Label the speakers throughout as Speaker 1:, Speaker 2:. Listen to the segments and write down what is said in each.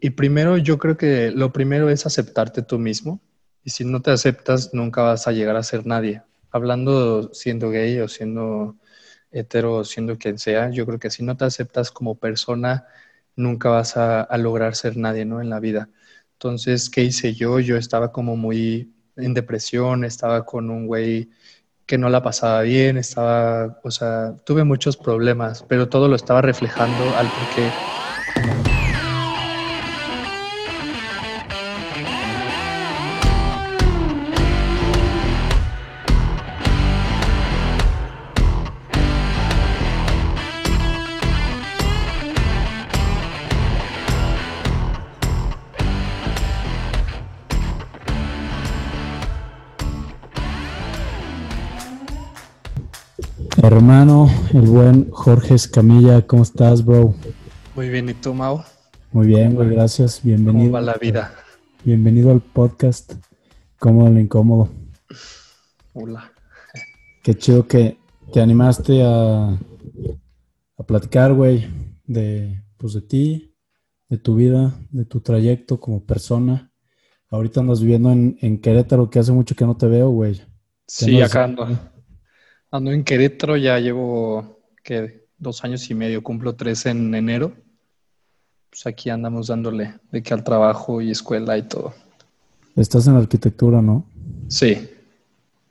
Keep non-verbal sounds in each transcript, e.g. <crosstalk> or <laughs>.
Speaker 1: Y, primero yo creo que lo primero es aceptarte tú mismo. Y si no te aceptas, nunca vas a llegar a ser nadie. Hablando siendo gay o siendo hetero o siendo quien sea, yo creo que si no te aceptas como persona, nunca vas a, a lograr ser nadie, ¿no? En la vida. Entonces, ¿qué hice yo? Yo estaba como muy en depresión, estaba con un güey que no la pasaba bien, estaba, o sea, tuve muchos problemas, pero todo lo estaba reflejando al porqué
Speaker 2: Hermano, el buen Jorge Escamilla, ¿cómo estás, bro?
Speaker 1: Muy bien, ¿y tú, Mau?
Speaker 2: Muy bien, güey, gracias. Bienvenido.
Speaker 1: ¿Cómo va la vida?
Speaker 2: Bienvenido al podcast. Cómodo lo incómodo.
Speaker 1: Hola.
Speaker 2: Qué chido que te animaste a, a platicar, güey, de, pues, de ti, de tu vida, de tu trayecto como persona. Ahorita andas viviendo en, en Querétaro, que hace mucho que no te veo, güey.
Speaker 1: Sí, acá ando. Ando en Querétaro, ya llevo, ¿qué? Dos años y medio, cumplo tres en enero. Pues aquí andamos dándole de que al trabajo y escuela y todo.
Speaker 2: Estás en arquitectura, ¿no?
Speaker 1: Sí,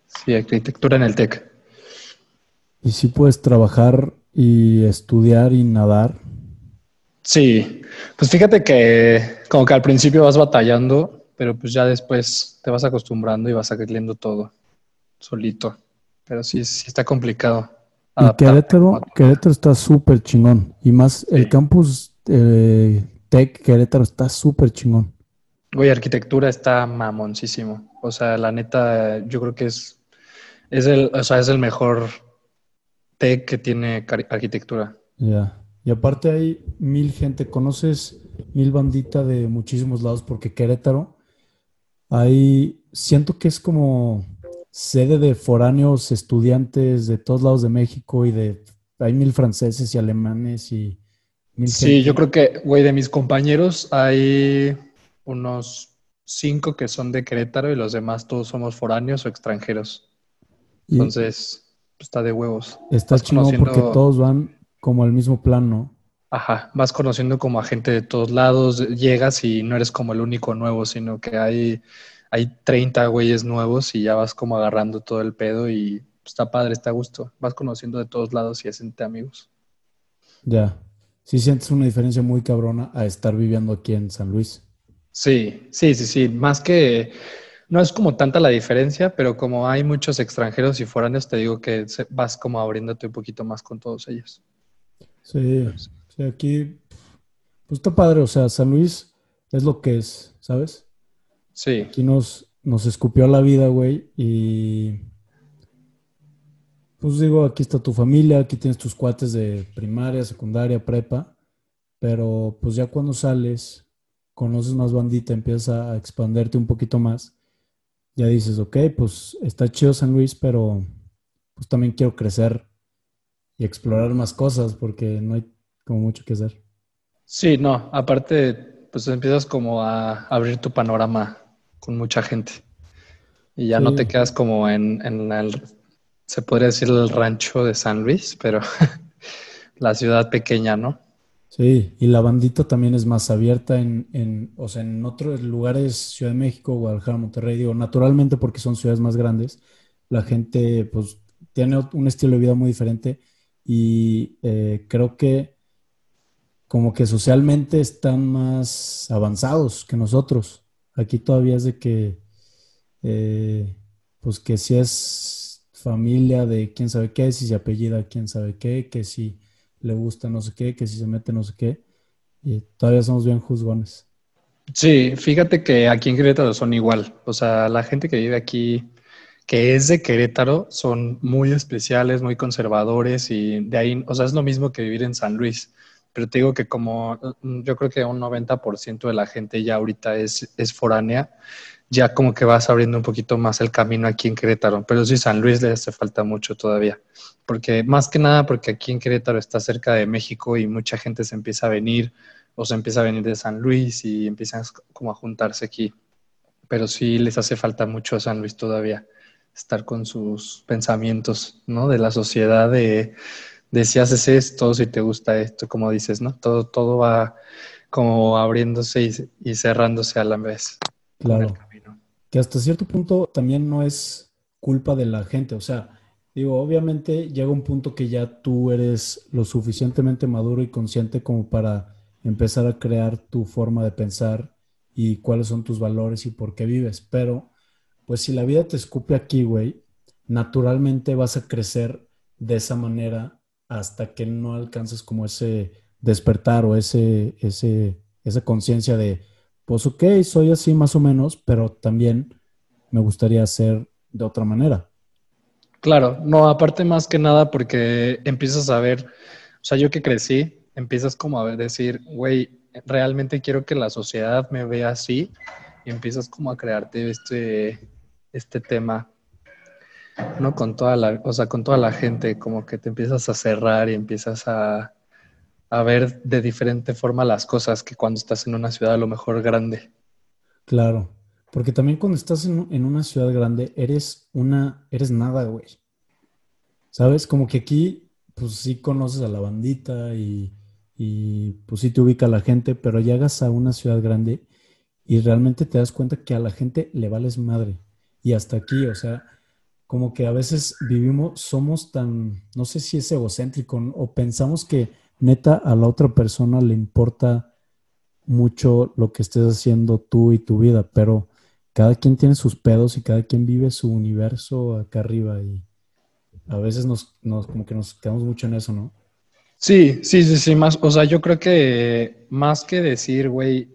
Speaker 1: sí, arquitectura en el TEC.
Speaker 2: Y sí puedes trabajar y estudiar y nadar.
Speaker 1: Sí, pues fíjate que como que al principio vas batallando, pero pues ya después te vas acostumbrando y vas saliendo todo solito. Pero sí, sí está complicado.
Speaker 2: Y. Querétaro, Querétaro está súper chingón. Y más, el campus eh, Tech Querétaro está súper chingón.
Speaker 1: Güey, arquitectura está mamoncísimo. O sea, la neta, yo creo que es, es el, o sea, es el mejor tech que tiene arquitectura.
Speaker 2: Ya. Y aparte hay mil gente, conoces mil bandita de muchísimos lados porque Querétaro, hay, siento que es como sede de foráneos estudiantes de todos lados de México y de, hay mil franceses y alemanes y mil
Speaker 1: Sí,
Speaker 2: gente.
Speaker 1: yo creo que, güey, de mis compañeros hay unos cinco que son de Querétaro y los demás todos somos foráneos o extranjeros. Entonces, pues, está de huevos.
Speaker 2: está chingón porque todos van como al mismo plan, ¿no?
Speaker 1: Ajá, vas conociendo como a gente de todos lados, llegas y no eres como el único nuevo, sino que hay, hay 30 güeyes nuevos y ya vas como agarrando todo el pedo y está padre, está a gusto. Vas conociendo de todos lados y hacente amigos.
Speaker 2: Ya. Sí sientes una diferencia muy cabrona a estar viviendo aquí en San Luis.
Speaker 1: Sí, sí, sí, sí. Más que no es como tanta la diferencia, pero como hay muchos extranjeros y foráneos, te digo que vas como abriéndote un poquito más con todos ellos.
Speaker 2: Sí, sí, aquí pues está padre, o sea, San Luis es lo que es, ¿sabes?
Speaker 1: Sí,
Speaker 2: Aquí nos, nos escupió la vida, güey, y pues digo, aquí está tu familia, aquí tienes tus cuates de primaria, secundaria, prepa, pero pues ya cuando sales, conoces más bandita, empiezas a expanderte un poquito más, ya dices, ok, pues está chido San Luis, pero pues también quiero crecer y explorar más cosas porque no hay como mucho que hacer.
Speaker 1: sí, no, aparte, pues empiezas como a abrir tu panorama con mucha gente y ya no te quedas como en, en el, se podría decir el rancho de San Luis, pero <laughs> la ciudad pequeña, ¿no?
Speaker 2: Sí, y la bandita también es más abierta en, en, o sea, en otros lugares, Ciudad de México, Guadalajara, Monterrey, digo, naturalmente porque son ciudades más grandes, la gente pues tiene un estilo de vida muy diferente y eh, creo que como que socialmente están más avanzados que nosotros. Aquí todavía es de que, eh, pues que si es familia de quién sabe qué, si se apellida quién sabe qué, que si le gusta no sé qué, que si se mete no sé qué. Y todavía somos bien juzgones.
Speaker 1: Sí, fíjate que aquí en Querétaro son igual. O sea, la gente que vive aquí, que es de Querétaro, son muy especiales, muy conservadores y de ahí, o sea, es lo mismo que vivir en San Luis. Pero te digo que como mm, yo creo que un 90% de la gente ya ahorita es, es foránea, ya como que vas abriendo un poquito más el camino aquí en Querétaro. Pero sí, San Luis le hace falta mucho todavía. Porque más que nada porque aquí en Querétaro está cerca de México y mucha gente se empieza a venir o se empieza a venir de San Luis y empiezan como a juntarse aquí. Pero sí les hace falta mucho a San Luis todavía estar con sus pensamientos, ¿no? De la sociedad, de, de si haces esto, si te gusta esto, como dices, ¿no? Todo, todo va como abriéndose y, y cerrándose a la vez.
Speaker 2: Claro. Que hasta cierto punto también no es culpa de la gente, o sea, digo, obviamente llega un punto que ya tú eres lo suficientemente maduro y consciente como para empezar a crear tu forma de pensar y cuáles son tus valores y por qué vives, pero pues si la vida te escupe aquí, güey, naturalmente vas a crecer de esa manera hasta que no alcances como ese despertar o ese, ese, esa conciencia de, pues ok, soy así más o menos, pero también me gustaría hacer de otra manera.
Speaker 1: Claro, no, aparte más que nada porque empiezas a ver, o sea, yo que crecí, empiezas como a decir, güey, realmente quiero que la sociedad me vea así y empiezas como a crearte este, este tema, ¿no? Con toda la, o sea, con toda la gente, como que te empiezas a cerrar y empiezas a, a ver de diferente forma las cosas que cuando estás en una ciudad a lo mejor grande.
Speaker 2: Claro, porque también cuando estás en, en una ciudad grande eres una, eres nada, güey. ¿Sabes? Como que aquí, pues sí conoces a la bandita y, y pues sí te ubica la gente, pero llegas a una ciudad grande y realmente te das cuenta que a la gente le vales madre y hasta aquí, o sea, como que a veces vivimos, somos tan, no sé si es egocéntrico o pensamos que neta a la otra persona le importa mucho lo que estés haciendo tú y tu vida, pero cada quien tiene sus pedos y cada quien vive su universo acá arriba y a veces nos, nos como que nos quedamos mucho en eso, ¿no?
Speaker 1: Sí, sí, sí, sí, más, o sea, yo creo que más que decir, güey,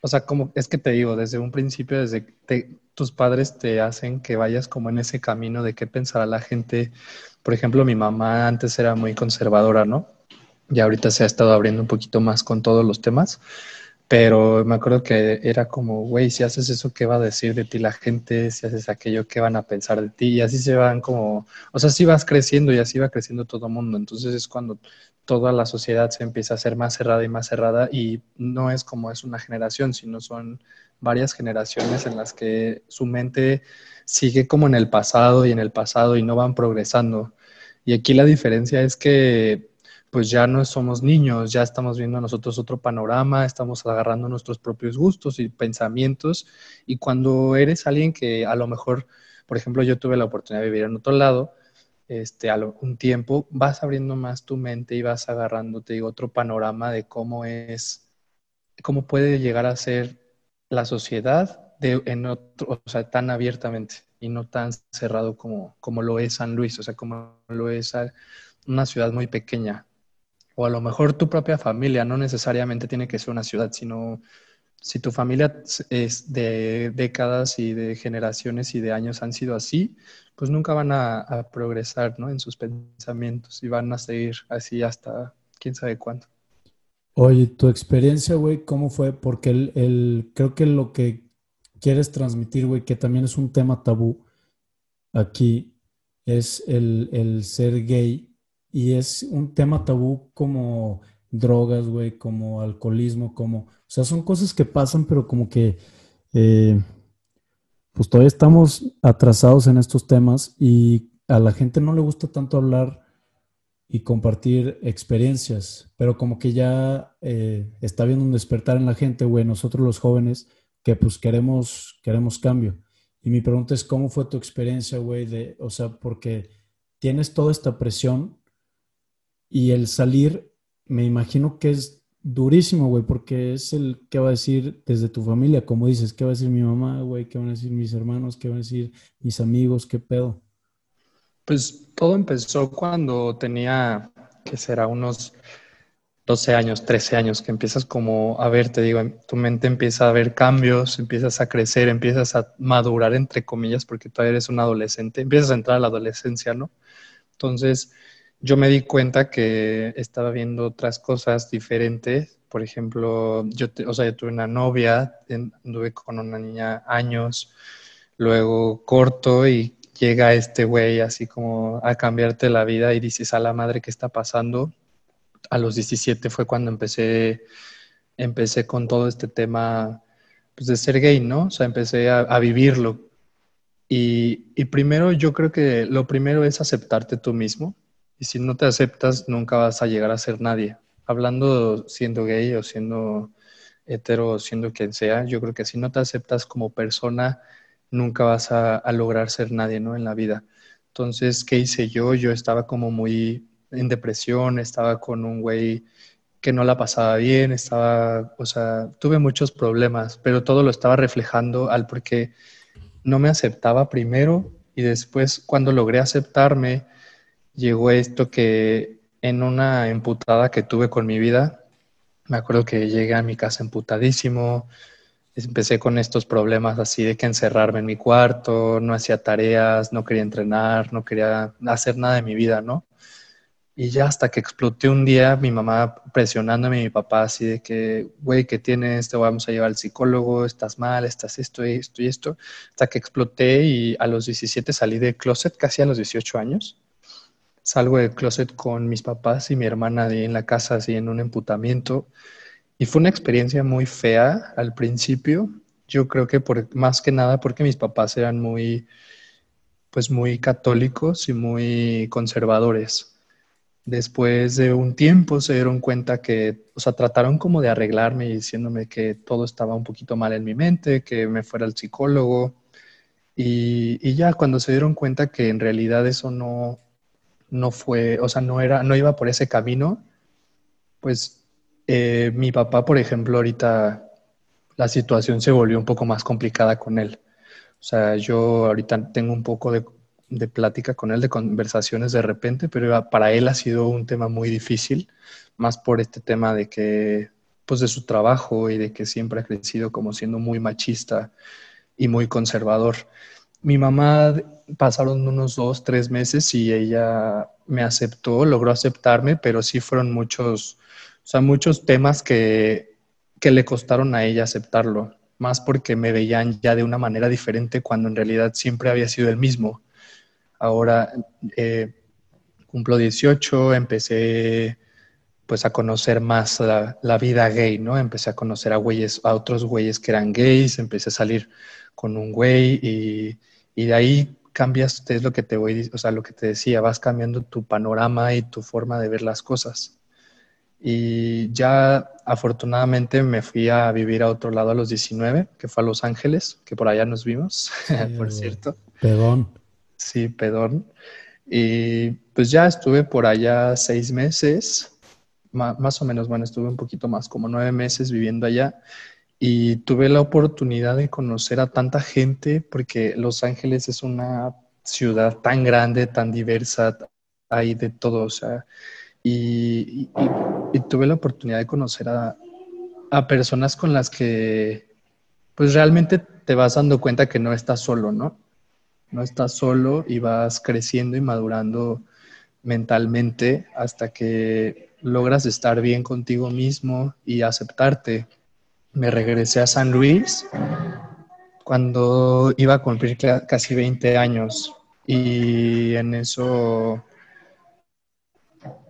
Speaker 1: o sea, como es que te digo, desde un principio, desde te, tus padres te hacen que vayas como en ese camino de qué pensará la gente. Por ejemplo, mi mamá antes era muy conservadora, ¿no? Y ahorita se ha estado abriendo un poquito más con todos los temas. Pero me acuerdo que era como, güey, si haces eso, ¿qué va a decir de ti la gente? Si haces aquello, ¿qué van a pensar de ti? Y así se van como, o sea, así vas creciendo y así va creciendo todo el mundo. Entonces es cuando toda la sociedad se empieza a hacer más cerrada y más cerrada y no es como es una generación, sino son varias generaciones en las que su mente sigue como en el pasado y en el pasado y no van progresando. Y aquí la diferencia es que pues ya no somos niños, ya estamos viendo nosotros otro panorama, estamos agarrando nuestros propios gustos y pensamientos. Y cuando eres alguien que a lo mejor, por ejemplo, yo tuve la oportunidad de vivir en otro lado, este, a un tiempo, vas abriendo más tu mente y vas agarrando, te digo, otro panorama de cómo es, cómo puede llegar a ser la sociedad de, en otro, o sea, tan abiertamente y no tan cerrado como, como lo es San Luis, o sea, como lo es una ciudad muy pequeña o a lo mejor tu propia familia, no necesariamente tiene que ser una ciudad, sino si tu familia es de décadas y de generaciones y de años han sido así, pues nunca van a, progresar ¿no? en sus pensamientos y van a seguir así hasta quién sabe cuándo.
Speaker 2: Oye, tu experiencia, güey, ¿cómo fue? Porque el, el, creo que lo que quieres transmitir, güey, que también es un tema tabú aquí, es el, el ser gay y es un tema tabú como drogas, güey, como alcoholismo, como, o sea, son cosas que pasan, pero como que, eh, pues todavía estamos atrasados en estos temas y a la gente no le gusta tanto hablar y compartir experiencias, pero como que ya eh, está viendo un despertar en la gente, güey, nosotros los jóvenes, que pues queremos, queremos cambio. Y mi pregunta es, ¿cómo fue tu experiencia, güey? De, o sea, porque tienes toda esta presión y el salir, me imagino que es durísimo, güey, porque es el que va a decir desde tu familia, como dices, qué va a decir mi mamá, güey, qué van a decir mis hermanos, qué van a decir mis amigos, qué pedo.
Speaker 1: Pues todo empezó cuando tenía, que será unos 12 años, 13 años, que empiezas como a ver, te digo, tu mente empieza a ver cambios, empiezas a crecer, empiezas a madurar, entre comillas, porque todavía eres un adolescente, empiezas a entrar a la adolescencia, ¿no? Entonces, yo me di cuenta que estaba viendo otras cosas diferentes. Por ejemplo, yo, o sea, yo tuve una novia, anduve con una niña años, luego corto y llega este güey así como a cambiarte la vida y dices a la madre qué está pasando. a los 17 fue cuando empecé, empecé con todo este tema pues, de ser gay, ¿no? O sea, empecé a, vivirlo. Y, y, primero yo creo que lo primero es aceptarte tú mismo. Y si no te aceptas, nunca vas a llegar a ser nadie. Hablando siendo gay o siendo hetero o siendo quien sea, yo creo que si no te aceptas como persona, nunca vas a, a lograr ser nadie, ¿no? En la vida. Entonces, ¿qué hice yo? Yo estaba como muy en depresión, estaba con un güey que no la pasaba bien, estaba, o sea, tuve muchos problemas, pero todo lo estaba reflejando al porque no me aceptaba primero y después cuando logré aceptarme, llegó esto que en una emputada que tuve con mi vida, me acuerdo que llegué a mi casa emputadísimo, empecé con estos problemas así de que encerrarme en mi cuarto, no hacía tareas, no quería entrenar, no quería hacer nada de mi vida, ¿no? Y ya hasta que exploté un día, mi mamá presionándome, mi papá así de que, güey, ¿qué tienes? Te vamos a llevar al psicólogo, estás mal, estás esto y esto y esto. Hasta que exploté y a los 17 salí de closet, casi a los 18 años. Salgo del closet con mis papás y mi hermana ahí en la casa, así en un emputamiento. Y fue una experiencia muy fea al principio. Yo creo que por, más que nada porque mis papás eran muy, pues muy católicos y muy conservadores Después de un tiempo se dieron cuenta que, o sea, trataron como de arreglarme y diciéndome que todo estaba un poquito mal en mi mente, que me fuera al psicólogo. Y, ya cuando se dieron cuenta que en realidad eso no, no fue, o sea, no era, no iba por ese camino, pues eh, mi papá, por ejemplo, ahorita la situación se volvió un poco más complicada con él. O sea, yo ahorita tengo un poco de de plática con él, de conversaciones de repente, pero para él ha sido un tema muy difícil, más por este tema de que, pues de su trabajo y de que siempre ha crecido como siendo muy machista y muy conservador. Mi mamá pasaron unos dos, tres meses y ella me aceptó, logró aceptarme, pero sí fueron muchos, o sea, muchos temas que, que le costaron a ella aceptarlo, más porque me veían ya de una manera diferente cuando en realidad siempre había sido el mismo Ahora eh, cumplo 18, empecé pues a conocer más la, vida gay, ¿no? Empecé a conocer a güeyes, a otros güeyes que eran gays, empecé a salir con un güey y, y de ahí cambias, es lo que te voy, o sea, lo que te decía, vas cambiando tu panorama y tu forma de ver las cosas. Y ya afortunadamente me fui a vivir a otro lado a los 19, que fue a Los Ángeles, que por allá nos vimos, <laughs> por cierto.
Speaker 2: Perdón.
Speaker 1: Sí, pedón. Y pues ya estuve por allá seis meses, más o menos, bueno, estuve un poquito más, como nueve meses viviendo allá y tuve la oportunidad de conocer a tanta gente porque Los Ángeles es una ciudad tan grande, tan diversa, hay de todo, o sea, y, tuve la oportunidad de conocer a, a personas con las que pues realmente te vas dando cuenta que no estás solo, ¿no? no estás solo y vas creciendo y madurando mentalmente hasta que logras estar bien contigo mismo y aceptarte. Me regresé a San Luis cuando iba a cumplir casi 20 años y en eso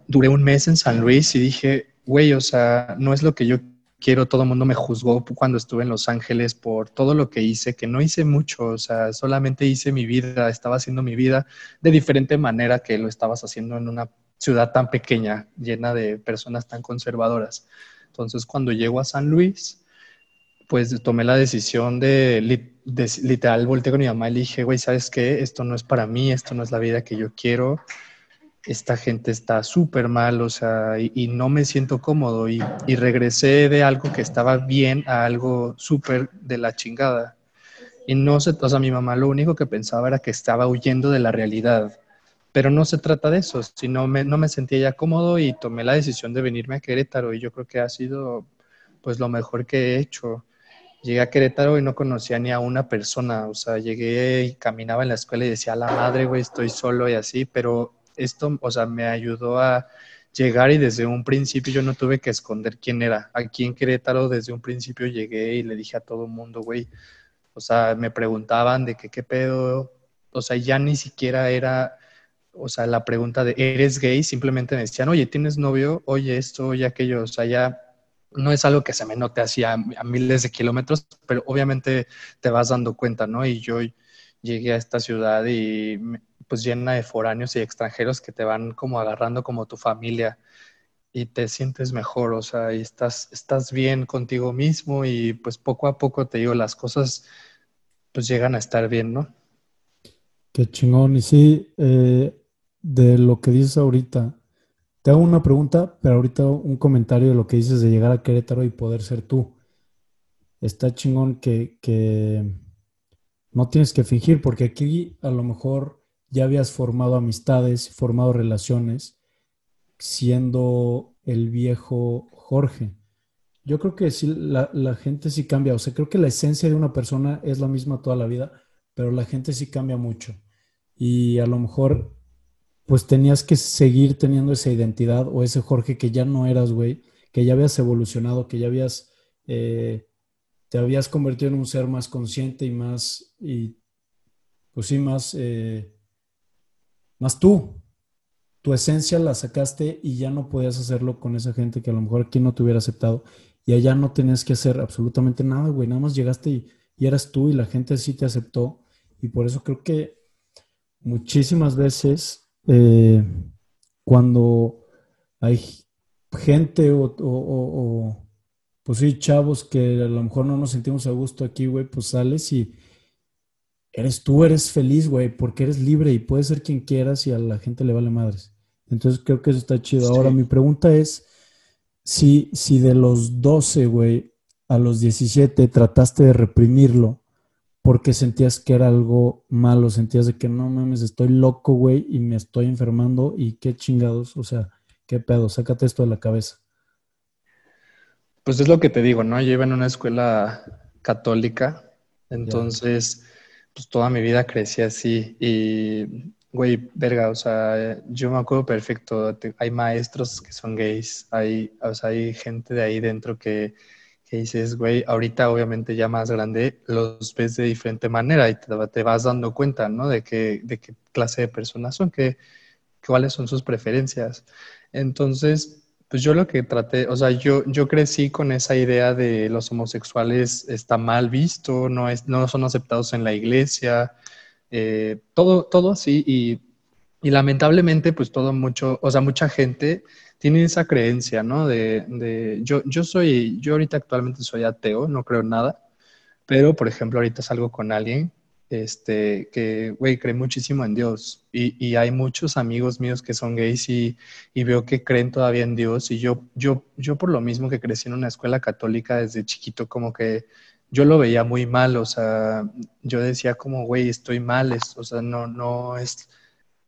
Speaker 1: duré un mes en San Luis y dije, güey, o sea, no es lo que yo quiero, todo el mundo me juzgó cuando estuve en Los Ángeles por todo lo que hice, que no hice mucho, o sea, solamente hice mi vida, estaba haciendo mi vida de diferente manera que lo estabas haciendo en una ciudad tan pequeña, llena de personas tan conservadoras. Entonces, cuando llego a San Luis, pues tomé la decisión de, de literal, volteé con mi mamá y dije, güey, ¿sabes qué? Esto no es para mí, esto no es la vida que yo quiero esta gente está súper mal, o sea, y, no me siento cómodo. Y, regresé de algo que estaba bien a algo súper de la chingada. Y no se, o sea, mi mamá lo único que pensaba era que estaba huyendo de la realidad, pero no se trata de eso, sino me, no me sentía ya cómodo y tomé la decisión de venirme a Querétaro. Y yo creo que ha sido pues lo mejor que he hecho. Llegué a Querétaro y no conocía ni a una persona, o sea, llegué y caminaba en la escuela y decía, la madre, güey, estoy solo y así, pero esto, o sea, me ayudó a llegar y desde un principio yo no tuve que esconder quién era. Aquí en Querétaro desde un principio llegué y le dije a todo el mundo, güey, o sea, me preguntaban de qué pedo, o sea, ya ni siquiera era, o sea, la pregunta de, ¿eres gay? Simplemente me decían, oye, ¿tienes novio? Oye, esto, oye, aquello. O sea, ya no es algo que se me note así a, miles de kilómetros, pero obviamente te vas dando cuenta, ¿no? Y yo llegué a esta ciudad y pues llena de foráneos y extranjeros que te van como agarrando como tu familia y te sientes mejor, o sea, y estás, estás bien contigo mismo y pues poco a poco te digo, las cosas pues llegan a estar bien, ¿no?
Speaker 2: Qué chingón. Y sí, eh, de lo que dices ahorita, te hago una pregunta, pero ahorita un comentario de lo que dices de llegar a Querétaro y poder ser tú. Está chingón que, que no tienes que fingir, porque aquí a lo mejor ya habías formado amistades, formado relaciones, siendo el viejo Jorge. Yo creo que sí, la, gente sí cambia. O sea, creo que la esencia de una persona es la misma toda la vida, pero la gente sí cambia mucho. Y a lo mejor pues tenías que seguir teniendo esa identidad o ese Jorge que ya no eras, güey, que ya habías evolucionado, que ya habías, eh, te habías convertido en un ser más consciente y más, y pues sí, más, eh, más tú. Tu esencia la sacaste y ya no podías hacerlo con esa gente que a lo mejor aquí no te hubiera aceptado. Y allá no tenías que hacer absolutamente nada, güey. Nada más llegaste y, eras tú y la gente sí te aceptó. Y por eso creo que muchísimas veces eh, cuando hay gente o, pues sí, chavos que a lo mejor no nos sentimos a gusto aquí, güey, pues sales y eres tú, eres feliz, güey, porque eres libre y puedes ser quien quieras y a la gente le vale madres. Entonces creo que eso está chido. Ahora, mi pregunta es, si, si de los 12, güey, a los 17 trataste de reprimirlo, porque sentías que era algo malo, sentías de que no mames, estoy loco, güey, y me estoy enfermando y qué chingados, o sea, qué pedo, sácate esto de la cabeza.
Speaker 1: Pues es lo que te digo, ¿no? Yo iba en una escuela católica, entonces, pues toda mi vida crecí así y, güey, verga, o sea, yo me acuerdo perfecto, hay maestros que son gays, hay, o sea, hay gente de ahí dentro que que dices, güey, ahorita obviamente ya más grande los ves de diferente manera y te, vas dando cuenta, ¿no? De qué, de qué clase de personas son, qué, cuáles son sus preferencias. Entonces, pues yo lo que traté, o sea, yo, yo crecí con esa idea de los homosexuales está mal visto, no, es, no son aceptados en la iglesia, eh, todo, todo así y, y lamentablemente pues todo mucho, o sea, mucha gente tienen esa creencia, ¿no? De, de, yo, yo soy, yo ahorita actualmente soy ateo, no creo en nada, pero por ejemplo ahorita salgo con alguien este, que, güey, cree muchísimo en Dios. Y, y, hay muchos amigos míos que son gays y, y, veo que creen todavía en Dios. Y yo, yo, yo por lo mismo que crecí en una escuela católica desde chiquito, como que yo lo veía muy mal, o sea, yo decía como, güey, estoy mal, es, o sea, no, no es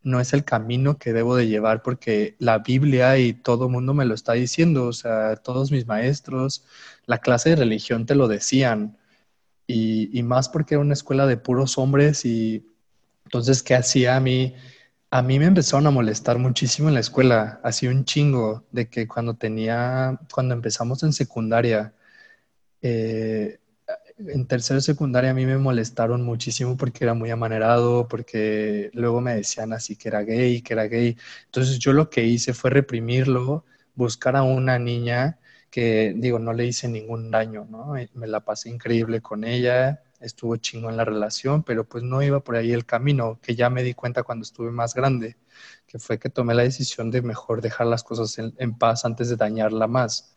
Speaker 1: no es el camino que debo de llevar porque la Biblia y todo el mundo me lo está diciendo, o sea, todos mis maestros, la clase de religión te lo decían, y, más porque era una escuela de puros hombres y entonces, ¿qué hacía a mí? A mí me empezaron a molestar muchísimo en la escuela, hacía un chingo de que cuando tenía, cuando empezamos en secundaria, eh, en tercero secundaria a mí me molestaron muchísimo porque era muy amanerado, porque luego me decían así que era gay, que era gay. Entonces yo lo que hice fue reprimirlo, buscar a una niña que, digo, no le hice ningún daño, ¿no? Me la pasé increíble con ella, estuvo chingo en la relación, pero pues no iba por ahí el camino, que ya me di cuenta cuando estuve más grande, que fue que tomé la decisión de mejor dejar las cosas en, paz antes de dañarla más.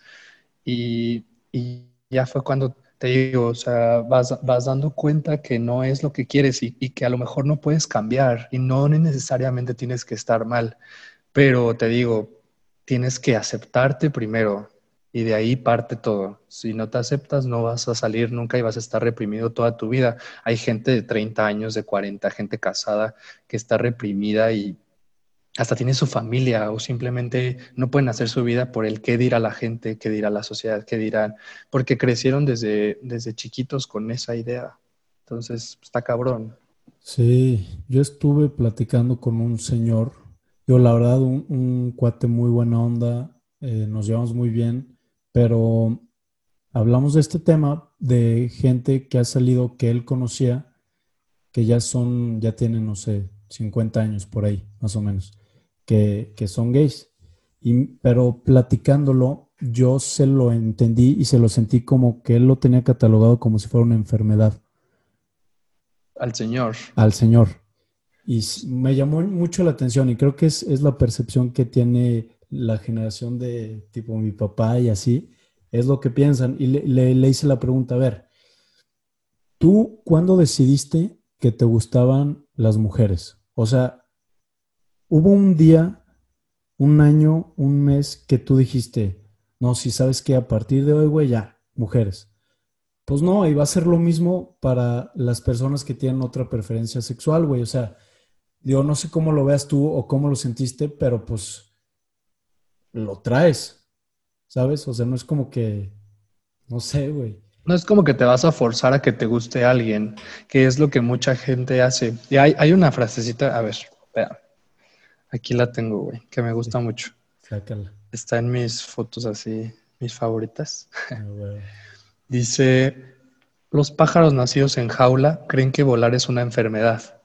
Speaker 1: Y, y ya fue cuando te digo, o sea, vas, vas, dando cuenta que no es lo que quieres y, que a lo mejor no puedes cambiar y no necesariamente tienes que estar mal, pero te digo, tienes que aceptarte primero y de ahí parte todo. Si no te aceptas, no vas a salir nunca y vas a estar reprimido toda tu vida. Hay gente de 30 años, de 40, gente casada que está reprimida y hasta tiene su familia o simplemente no pueden hacer su vida por el qué dirá la gente, qué dirá la sociedad, qué dirán, porque crecieron desde, desde chiquitos con esa idea. Entonces, está cabrón.
Speaker 2: Sí, yo estuve platicando con un señor, yo la verdad, un, cuate muy buena onda, eh, nos llevamos muy bien, pero hablamos de este tema de gente que ha salido que él conocía, que ya son, ya tienen, no sé, 50 años por ahí, más o menos, que, son gays. Y, pero platicándolo, yo se lo entendí y se lo sentí como que él lo tenía catalogado como si fuera una enfermedad.
Speaker 1: Al Señor.
Speaker 2: Al Señor. Y me llamó mucho la atención y creo que es, es la percepción que tiene la generación de tipo mi papá y así, es lo que piensan. Y le, le, hice la pregunta, a ver, ¿tú cuándo decidiste que te gustaban las mujeres? O sea, hubo un día, un año, un mes que tú dijiste, no, si sabes que a partir de hoy, güey, ya, mujeres. Pues no, y va a ser lo mismo para las personas que tienen otra preferencia sexual, güey. O sea, yo no sé cómo lo veas tú o cómo lo sentiste, pero pues lo traes, ¿sabes? O sea, no es como que, no sé, güey.
Speaker 1: No es como que te vas a forzar a que te guste alguien, que es lo que mucha gente hace. Y hay, hay una frasecita, a ver, espera. Aquí la tengo, güey, que me gusta mucho.
Speaker 2: Sácala.
Speaker 1: Está en mis fotos así, mis favoritas. Ah, Dice, los pájaros nacidos en jaula creen que volar es una enfermedad.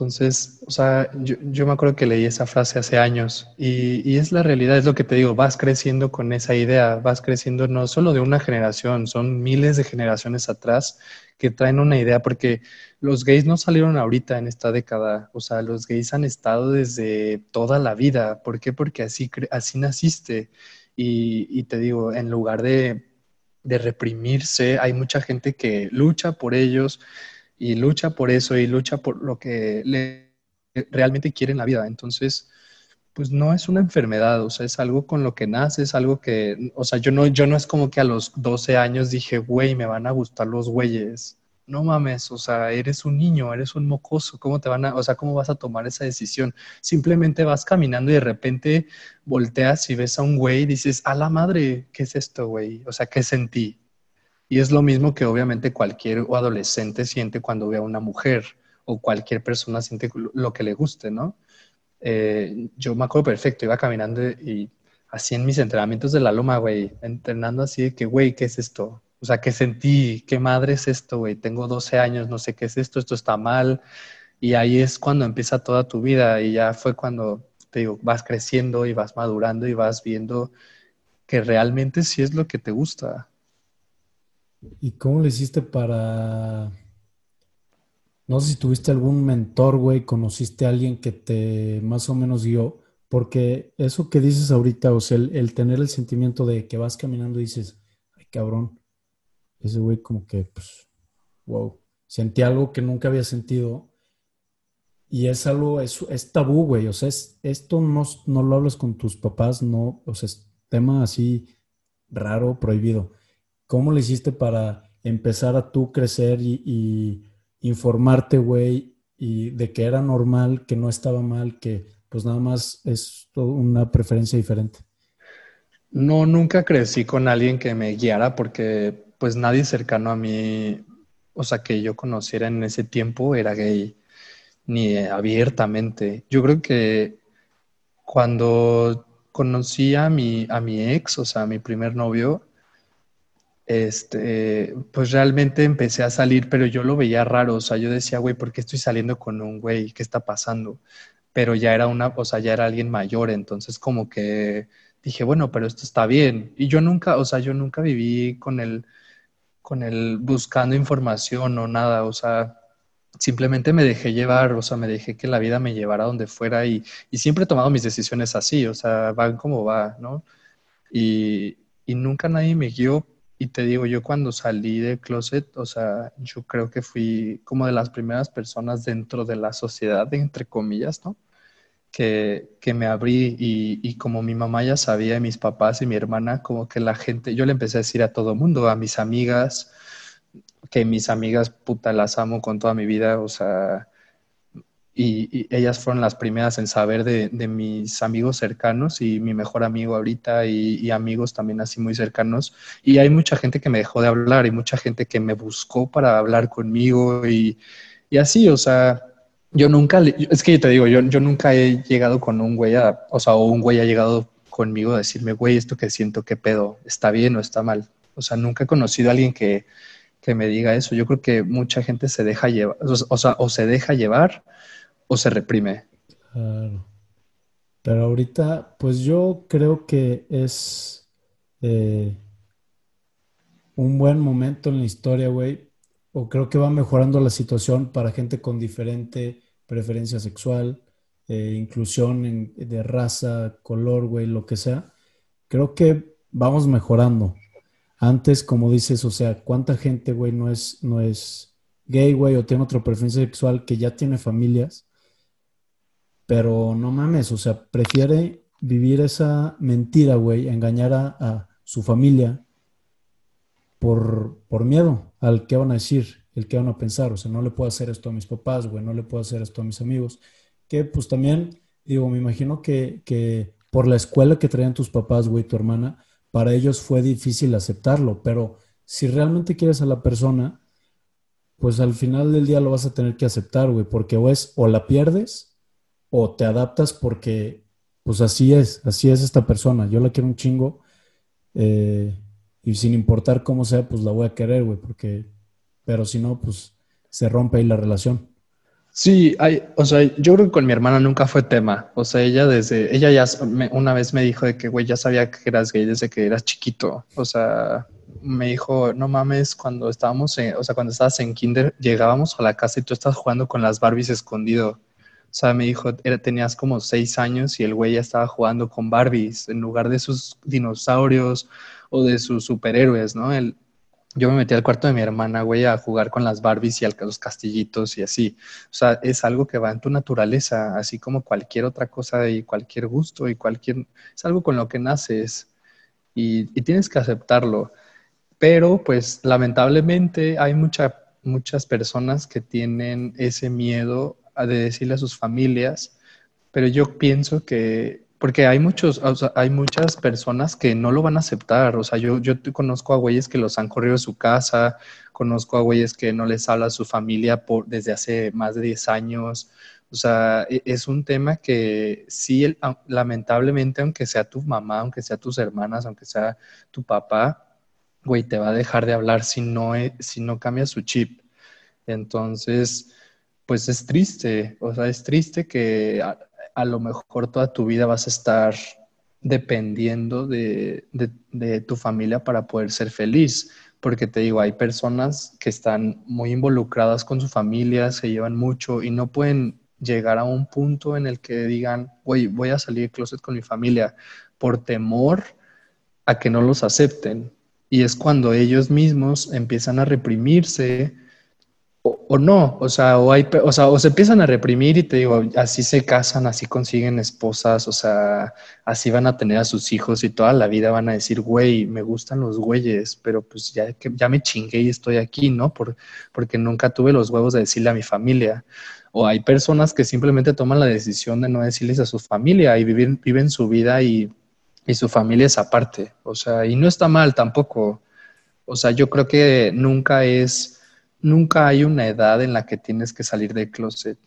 Speaker 1: Entonces, o sea, yo, me acuerdo que leí esa frase hace años y, es la realidad, es lo que te digo, vas creciendo con esa idea, vas creciendo no solo de una generación, son miles de generaciones atrás que traen una idea, porque los gays no salieron ahorita en esta década, o sea, los gays han estado desde toda la vida. ¿Por qué? Porque así, así naciste. Y, te digo, en lugar de, de reprimirse, hay mucha gente que lucha por ellos y lucha por eso y lucha por lo que realmente quiere en la vida. Entonces, pues no es una enfermedad, o sea, es algo con lo que nace, es algo que, o sea, yo no, yo no es como que a los 12 años dije, güey, me van a gustar los güeyes. No mames, o sea, eres un niño, eres un mocoso, ¿cómo te van a, o sea, cómo vas a tomar esa decisión? Simplemente vas caminando y de repente volteas y ves a un güey y dices, a la madre, ¿qué es esto, güey? O sea, ¿qué sentí? Y es lo mismo que obviamente cualquier adolescente siente cuando ve a una mujer o cualquier persona siente lo que le guste, ¿no? Eh, yo me acuerdo perfecto, iba caminando y así en mis entrenamientos de la loma, güey, entrenando así de que, güey, ¿qué es esto? O sea, ¿qué sentí? ¿Qué madre es esto, güey? Tengo 12 años, no sé qué es esto, esto está mal. Y ahí es cuando empieza toda tu vida y ya fue cuando, te digo, vas creciendo y vas madurando y vas viendo que realmente sí es lo que te gusta.
Speaker 2: ¿Y cómo le hiciste para... No sé si tuviste algún mentor, güey, conociste a alguien que te más o menos dio, porque eso que dices ahorita, o sea, el, tener el sentimiento de que vas caminando y dices, ay cabrón, ese güey como que, pues, wow, sentí algo que nunca había sentido. Y es algo, es, es tabú, güey, o sea, es, esto no, no lo hablas con tus papás, no, o sea, es tema así raro, prohibido. ¿Cómo le hiciste para empezar a tú crecer y, informarte, güey, y de que era normal, que no estaba mal, que pues nada más es una preferencia diferente?
Speaker 1: No, nunca crecí con alguien que me guiara porque pues nadie cercano a mí, o sea, que yo conociera en ese tiempo era gay, ni abiertamente. Yo creo que cuando conocí a mi, a mi ex, o sea, a mi primer novio, este, pues realmente empecé a salir, pero yo lo veía raro, o sea, yo decía, güey, ¿por qué estoy saliendo con un güey? ¿Qué está pasando? Pero ya era una, o sea, ya era alguien mayor, entonces como que dije, bueno, pero esto está bien. Y yo nunca, o sea, yo nunca viví con el, con el buscando información o nada, o sea, simplemente me dejé llevar, o sea, me dejé que la vida me llevara donde fuera y, y siempre he tomado mis decisiones así, o sea, van como va, ¿no? Y, y nunca nadie me guió y te digo, yo cuando salí del closet, o sea, yo creo que fui como de las primeras personas dentro de la sociedad, entre comillas, ¿no? Que, que me abrí y, y, como mi mamá ya sabía, y mis papás y mi hermana, como que la gente, yo le empecé a decir a todo mundo, a mis amigas, que mis amigas, puta, las amo con toda mi vida, o sea, y, ellas fueron las primeras en saber de, mis amigos cercanos y mi mejor amigo ahorita y, amigos también así muy cercanos. Y hay mucha gente que me dejó de hablar y mucha gente que me buscó para hablar conmigo y, así, o sea, yo nunca, es que te digo, yo, yo nunca he llegado con un güey, o sea, o un güey ha llegado conmigo a decirme, güey, esto que siento, qué pedo, está bien o está mal. O sea, nunca he conocido a alguien que, que me diga eso. Yo creo que mucha gente se deja llevar, o sea, o se deja llevar o se reprime.
Speaker 2: Claro. Pero ahorita, pues yo creo que es eh, un buen momento en la historia, güey. O creo que va mejorando la situación para gente con diferente preferencia sexual, eh, inclusión de raza, color, güey, lo que sea. Creo que vamos mejorando. Antes, como dices, o sea, ¿cuánta gente, güey, no es, no es gay, güey, o tiene otra preferencia sexual que ya tiene familias? Pero no mames, o sea, prefiere vivir esa mentira, güey, engañar a, su familia por, por, miedo al que van a decir, el que van a pensar. O sea, no le puedo hacer esto a mis papás, güey, no le puedo hacer esto a mis amigos. Que pues también, digo, me imagino que, que por la escuela que traían tus papás, güey, tu hermana, para ellos fue difícil aceptarlo, pero si realmente quieres a la persona, pues al final del día lo vas a tener que aceptar, güey, porque o es o la pierdes o te adaptas porque, pues así es, así es esta persona. Yo la quiero un chingo eh, y sin importar cómo sea, pues la voy a querer, güey, porque, pero si no, pues se rompe ahí la relación.
Speaker 1: Sí, hay, o sea, yo creo que con mi hermana nunca fue tema. O sea, ella desde, ella ya una vez me dijo de que, güey, ya sabía que eras gay desde que eras chiquito. O sea, me dijo, no mames, cuando estábamos, en, o sea, cuando estabas en kinder, llegábamos a la casa y tú estabas jugando con las Barbies escondido. O sea, me dijo, tenías como seis años y el güey ya estaba jugando con Barbies en lugar de sus dinosaurios o de sus superhéroes, ¿no? El, yo me metí al cuarto de mi hermana, güey, a jugar con las Barbies y a los castillitos y así. O sea, es algo que va en tu naturaleza, así como cualquier otra cosa y cualquier gusto y cualquier... Es algo con lo que naces y, tienes que aceptarlo. Pero, pues, lamentablemente hay muchas personas que tienen ese miedo de decirle a sus familias, pero yo pienso que porque hay muchos, hay muchas personas que no lo van a aceptar. O sea, yo, yo conozco a güeyes que los han corrido de su casa, conozco a güeyes que no les habla a su familia por, desde hace más de 10 años. O sea, e, es un tema que sí, lamentablemente, aunque sea tu mamá, aunque sea tus hermanas, aunque sea tu papá, güey, te va a dejar de hablar si no, e, si no cambia su chip. Entonces, pues es triste, o sea, es triste que a lo mejor toda tu vida vas a estar dependiendo de, tu familia para poder ser feliz. Porque te digo, hay personas que están muy involucradas con su familia, se llevan mucho y no pueden llegar a un punto en el que digan, oye, voy a salir del closet con mi familia por temor a que no los acepten. Y es cuando ellos mismos empiezan a reprimirse o, no, o sea, o, se empiezan a reprimir y te digo, así se casan, así consiguen esposas, o sea, así van a tener a sus hijos y toda la vida van a decir, güey, me gustan los güeyes, pero pues ya, ya me chingué y estoy aquí, ¿no? Por, porque nunca tuve los huevos de decirle a mi familia. O hay personas que simplemente toman la decisión de no decirles a su familia y viven su vida y, y su familia es aparte. O sea, y no está mal tampoco. O sea, yo creo que nunca es nunca hay una edad en la que tienes que salir del closet.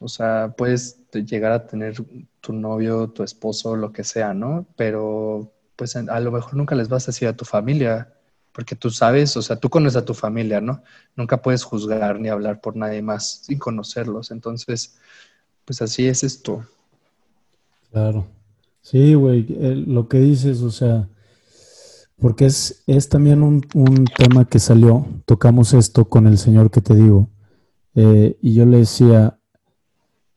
Speaker 1: O sea, puedes llegar a tener tu novio, tu esposo, lo que sea, ¿no? Pero pues a lo mejor nunca les vas a decir a tu familia, porque tú sabes, o sea, tú conoces a tu familia, ¿no? Nunca puedes juzgar ni hablar por nadie más sin conocerlos. Entonces, pues así es esto.
Speaker 2: Claro. Sí, güey, lo que dices, o sea, porque es, es también un, tema que salió, tocamos esto con el señor que te digo, eh, y yo le decía,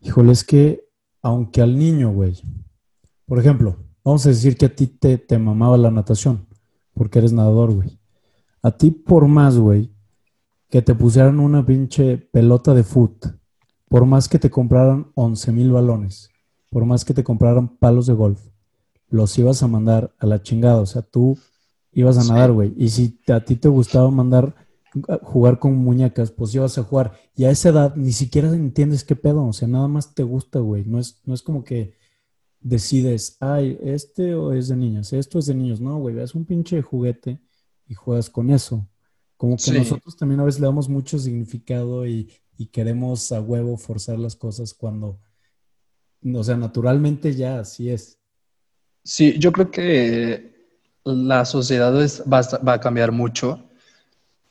Speaker 2: híjole, es que aunque al niño, güey, por ejemplo, vamos a decir que a ti te, te mamaba la natación, porque eres nadador, güey. A ti por más, güey, que te pusieran una pinche pelota de foot, por más que te compraran 11 mil balones, por más que te compraran palos de golf, los ibas a mandar a la chingada. O sea, tú ibas a nadar, güey. Y si a ti te gustaba mandar jugar con muñecas, pues ibas a jugar. Y a esa edad ni siquiera entiendes qué pedo, o sea, nada más te gusta, güey. No es, no es como que decides, ay, este o es de niñas, esto es de niños. No, güey, es un pinche juguete y juegas con eso. Como que nosotros también a veces le damos mucho significado y, y queremos a huevo forzar las cosas cuando, o sea, naturalmente ya así es.
Speaker 1: Sí, yo creo que la sociedad va, a cambiar mucho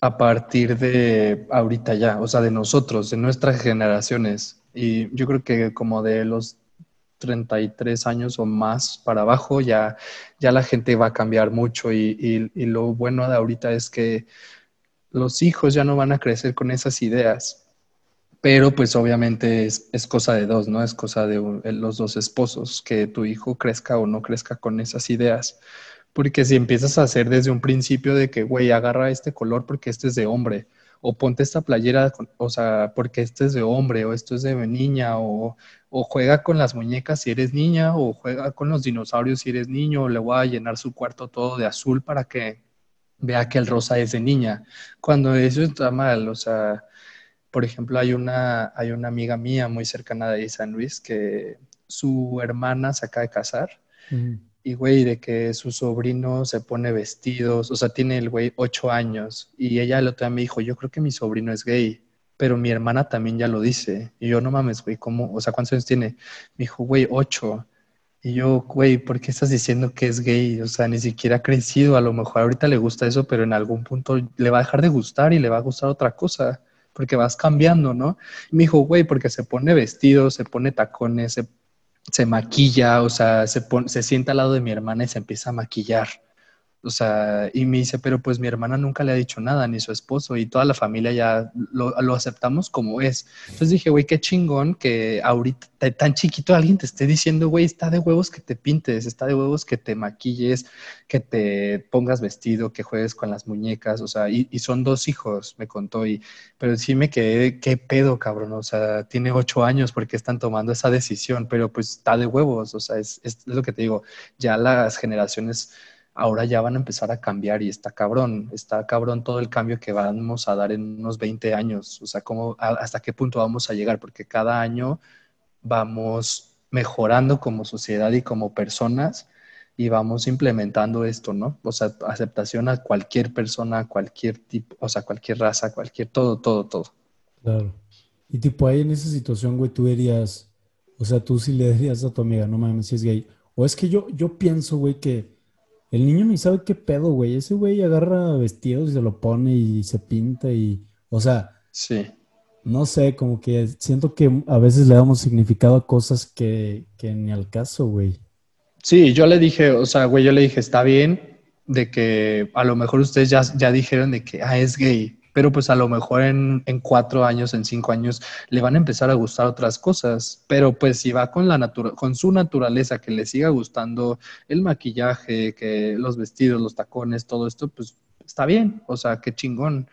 Speaker 1: a partir de ahorita ya, o sea, de nosotros, de nuestras generaciones. Y yo creo que como de los 33 años o más para abajo, ya, ya la gente va a cambiar mucho y, lo bueno de ahorita es que los hijos ya no van a crecer con esas ideas, pero pues obviamente es cosa de dos, ¿no? Es cosa de los dos esposos, que tu hijo crezca o no crezca con esas ideas. Porque si empiezas a hacer desde un principio de que, güey, agarra este color porque este es de hombre, o ponte esta playera, o sea, porque este es de hombre, o esto es de niña, o, o juega con las muñecas si eres niña, o juega con los dinosaurios si eres niño, o le voy a llenar su cuarto todo de azul para que vea que el rosa es de niña. Cuando eso está mal, o sea, por ejemplo, hay una, hay una amiga mía muy cercana de San Luis que su hermana se acaba de casar. Y, güey, de que su sobrino se pone vestidos, o sea, tiene el güey ocho años. Y ella el otro día me dijo, yo creo que mi sobrino es gay, pero mi hermana también ya lo dice. Y yo, no mames, güey, ¿cómo? O sea, ¿cuántos años tiene? Me dijo, güey, ocho. Y yo, güey, ¿por qué estás diciendo que es gay? O sea, ni siquiera ha crecido. A lo mejor ahorita le gusta eso, pero en algún punto le va a dejar de gustar y le va a gustar otra cosa, porque vas cambiando, ¿no? Y me dijo, güey, porque se pone vestido, se pone tacones, se se maquilla, o sea, se, se sienta al lado de mi hermana y se empieza a maquillar. O sea, y me dice, pero pues mi hermana nunca le ha dicho nada, ni su esposo, y toda la familia ya lo, lo aceptamos como es. Entonces dije, güey, qué chingón que ahorita tan chiquito alguien te esté diciendo, güey, está de huevos que te pintes, está de huevos que te maquilles, que te pongas vestido, que juegues con las muñecas, o sea, y, y son dos hijos, me contó, y, pero sí me quedé, qué pedo, cabrón, o sea, tiene ocho años porque están tomando esa decisión, pero pues está de huevos, o sea, es, es lo que te digo, ya las generaciones ahora ya van a empezar a cambiar y está cabrón, está cabrón todo el cambio que vamos a dar en unos 20 años, o sea, cómo, hasta qué punto vamos a llegar, porque cada año vamos mejorando como sociedad y como personas y vamos implementando esto, ¿no? O sea, aceptación a cualquier persona, cualquier tipo, o sea, cualquier raza, cualquier, todo, todo, todo.
Speaker 2: Claro. Y tipo ahí en esa situación, güey, tú dirías, o sea, tú sí le dirías a tu amiga, no mames, si es gay. O es que yo, yo pienso, güey, que el niño ni sabe qué pedo, güey. Ese güey agarra vestidos y se lo pone y se pinta y, o sea,
Speaker 1: sí.
Speaker 2: No sé, como que siento que a veces le damos significado a cosas que, que ni al caso, güey.
Speaker 1: Sí, yo le dije, o sea, güey, yo le dije, está bien de que a lo mejor ustedes ya, ya dijeron de que, ah, es gay, pero pues a lo mejor en, en, cuatro años, en cinco años, le van a empezar a gustar otras cosas, pero pues si va con, la con su naturaleza, que le siga gustando el maquillaje, que los vestidos, los tacones, todo esto, pues está bien, o sea, qué chingón.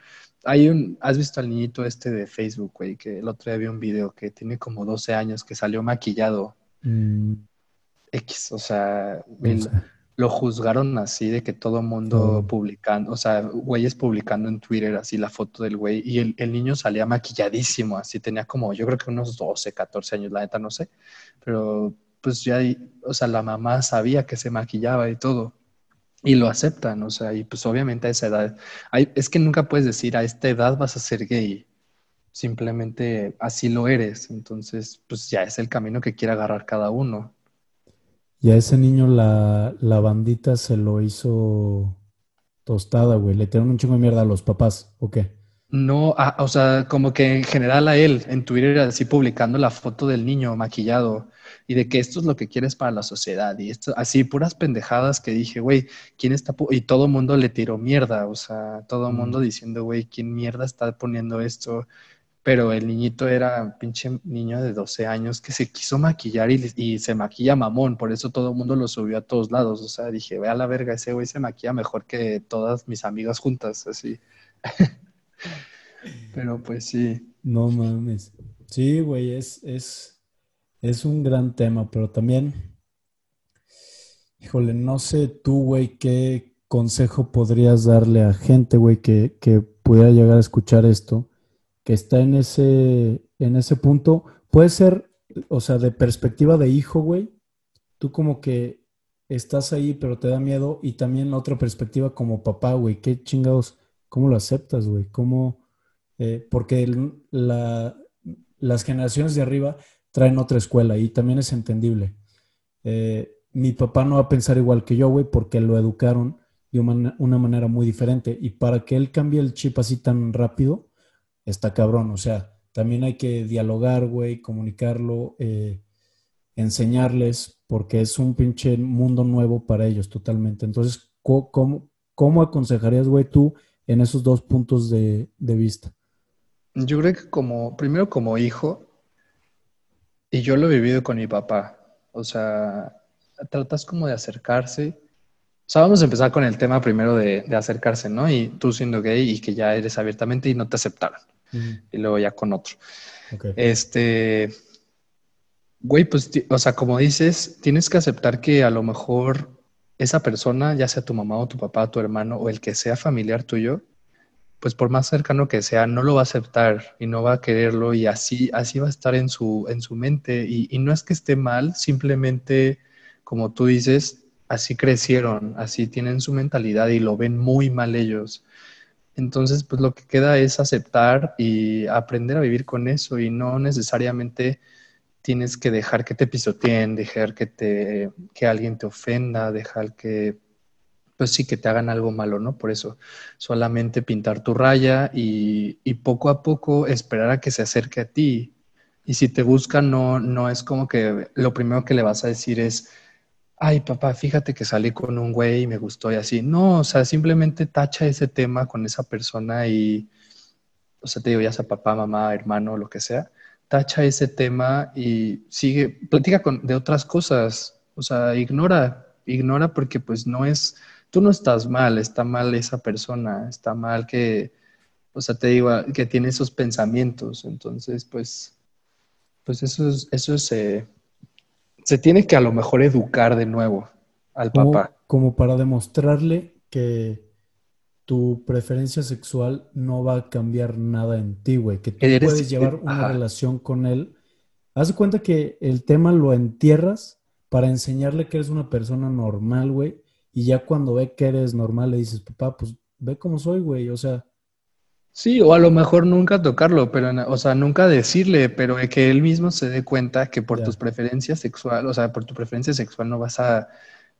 Speaker 1: Hay un, ¿has visto al niñito este de Facebook, güey? Que el otro día vi un video que tiene como 12 años, que salió maquillado. Mm. X, o sea, lo juzgaron así de que todo mundo publicando, o sea, güeyes publicando en Twitter así la foto del güey y el, el, niño salía maquilladísimo, así tenía como, yo creo que unos 12, 14 años, la neta no sé, pero pues ya, o sea, la mamá sabía que se maquillaba y todo y lo aceptan, o sea, y pues obviamente a esa edad, hay, es que nunca puedes decir a esta edad vas a ser gay, simplemente así lo eres, entonces pues ya es el camino que quiere agarrar cada uno.
Speaker 2: Y a ese niño la, la bandita se lo hizo tostada, güey. Le tiraron un chingo de mierda a los papás, ¿o qué?
Speaker 1: No, ah, o sea, como que en general a él, en Twitter, así publicando la foto del niño maquillado y de que esto es lo que quieres para la sociedad y esto, así puras pendejadas que dije, güey, ¿quién está? Y todo el mundo le tiró mierda, o sea, todo el mundo diciendo, güey, ¿quién mierda está poniendo esto? Pero el niñito era un pinche niño de 12 años que se quiso maquillar y, se maquilla mamón, por eso todo el mundo lo subió a todos lados, o sea, dije, ve a la verga, ese güey se maquilla mejor que todas mis amigas juntas, así. <laughs> pero pues sí.
Speaker 2: No mames. Sí, güey, es, es, es un gran tema, pero también, híjole, no sé tú, güey, qué consejo podrías darle a gente, güey, que, que pudiera llegar a escuchar esto que está en ese, en ese punto, puede ser, o sea, de perspectiva de hijo, güey, tú como que estás ahí, pero te da miedo, y también la otra perspectiva como papá, güey, qué chingados, ¿cómo lo aceptas, güey? ¿Cómo? Eh, porque las generaciones de arriba traen otra escuela y también es entendible. Eh, mi papá no va a pensar igual que yo, güey, porque lo educaron de una manera muy diferente. Y para que él cambie el chip así tan rápido, está cabrón. O sea, también hay que dialogar, güey, comunicarlo, eh, enseñarles, porque es un pinche mundo nuevo para ellos totalmente. Entonces, ¿cómo, aconsejarías, güey, tú en esos dos puntos de, de vista?
Speaker 1: Yo creo que como, primero como hijo, y yo lo he vivido con mi papá, o sea, tratas como de acercarse. O sea, vamos a empezar con el tema primero de, de acercarse, ¿no? Y tú siendo gay y que ya eres abiertamente y no te aceptaron. Y luego ya con otro. Este, güey, pues, o sea, como dices, tienes que aceptar que a lo mejor esa persona, ya sea tu mamá o tu papá, tu hermano o el que sea familiar tuyo, pues por más cercano que sea, no lo va a aceptar y no va a quererlo y así, así va a estar en su, en su mente. Y, y no es que esté mal, simplemente, como tú dices, así crecieron, así tienen su mentalidad y lo ven muy mal ellos. Entonces, pues lo que queda es aceptar y aprender a vivir con eso y no necesariamente tienes que dejar que te pisoteen, dejar que te que alguien te ofenda, dejar que pues sí que te hagan algo malo, ¿no? Por eso solamente pintar tu raya y, y poco a poco esperar a que se acerque a ti. Y si te busca, no, no es como que lo primero que le vas a decir es, ay papá, fíjate que salí con un güey y me gustó y así. No, o sea, simplemente tacha ese tema con esa persona y, o sea, te digo, ya sea papá, mamá, hermano, lo que sea, tacha ese tema y sigue, platica con, de otras cosas, o sea, ignora, ignora porque pues no es, tú no estás mal, está mal esa persona, está mal que, o sea, te digo, que tiene esos pensamientos, entonces pues, pues eso es, eso es... Eh, se tiene que a lo mejor educar de nuevo al papá.
Speaker 2: Como para demostrarle que tu preferencia sexual no va a cambiar nada en ti, güey. Que tú puedes llevar una relación con él. Haz de cuenta que el tema lo entierras para enseñarle que eres una persona normal, güey. Y ya cuando ve que eres normal, le dices, papá, pues ve cómo soy, güey. O sea,
Speaker 1: Sí, o a lo mejor nunca tocarlo, pero, o sea, nunca decirle, pero que él mismo se dé cuenta que por tus preferencias sexual, o sea, por tu preferencia sexual no vas a,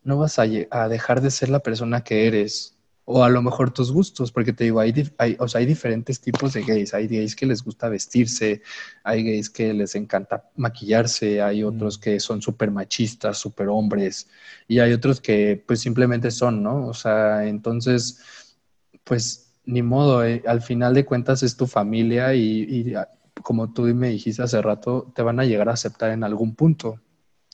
Speaker 1: no vas a, a, dejar de ser la persona que eres. O a lo mejor tus gustos, porque te digo, hay, hay, o sea, hay diferentes tipos de gays. Hay gays que les gusta vestirse, hay gays que les encanta maquillarse, hay otros que son súper machistas, súper hombres, y hay otros que pues simplemente son, ¿no? O sea, entonces, pues ni modo, eh, al final de cuentas es tu familia y, ah, como tú me dijiste hace rato, te van a llegar a aceptar en algún punto.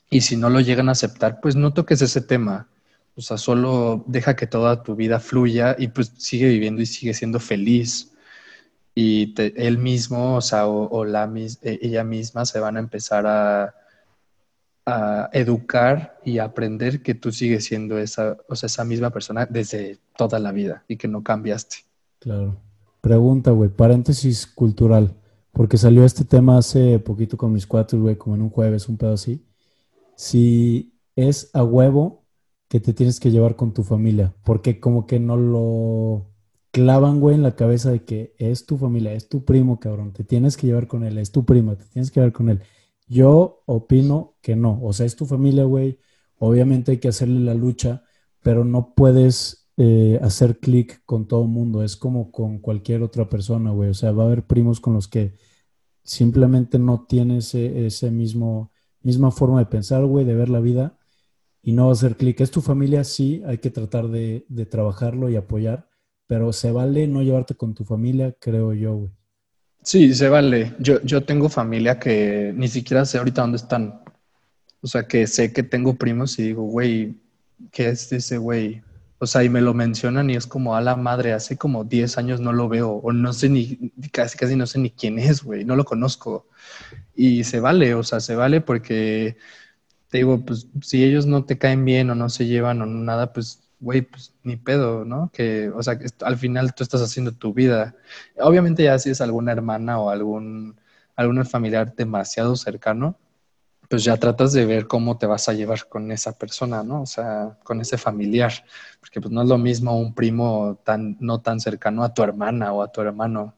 Speaker 1: Y si no lo llegan a aceptar, pues no toques ese tema. O sea, solo deja que toda tu vida fluya y pues sigue viviendo y sigue siendo feliz. Y él mismo, o sea, o, e, ella misma se van a empezar a, a educar y a aprender que tú sigues siendo esa, o sea, esa misma persona desde toda la vida y que no cambiaste.
Speaker 2: Claro. Pregunta, güey, paréntesis cultural, porque salió este tema hace poquito con mis cuatro, güey, como en un jueves, un pedo así. Si es a huevo que te tienes que llevar con tu familia, porque como que no lo clavan, güey, en la cabeza de que es tu familia, es tu primo, cabrón, te tienes que llevar con él, es tu prima, te tienes que llevar con él. Yo opino que no, o sea, es tu familia, güey, obviamente hay que hacerle la lucha, pero no puedes eh, hacer clic con todo el mundo. Es como con cualquier otra persona, güey. O sea, va a haber primos con los que simplemente no tienes ese, mismo, misma forma de pensar, güey, de ver la vida y no va a hacer clic. Es tu familia, sí, hay que tratar de, trabajarlo y apoyar, pero se vale no llevarte con tu familia, creo yo, güey.
Speaker 1: Sí, se vale. Yo, yo tengo familia que ni siquiera sé ahorita dónde están. O sea, que sé que tengo primos y digo, güey, ¿qué es ese güey? O sea, y me lo mencionan y es como a la madre, hace como 10 años no lo veo, o no sé ni, casi casi no sé ni quién es, güey, no lo conozco. Y se vale, o sea, se vale porque te digo, pues si ellos no te caen bien o no se llevan o nada, pues, güey, pues ni pedo, ¿no? Que, o sea, que al final tú estás haciendo tu vida. Obviamente ya si es alguna hermana o algún, algún familiar demasiado cercano, pues ya tratas de ver cómo te vas a llevar con esa persona, ¿no? O sea, con ese familiar, porque pues no es lo mismo un primo tan, no tan cercano a tu hermana o a tu hermano,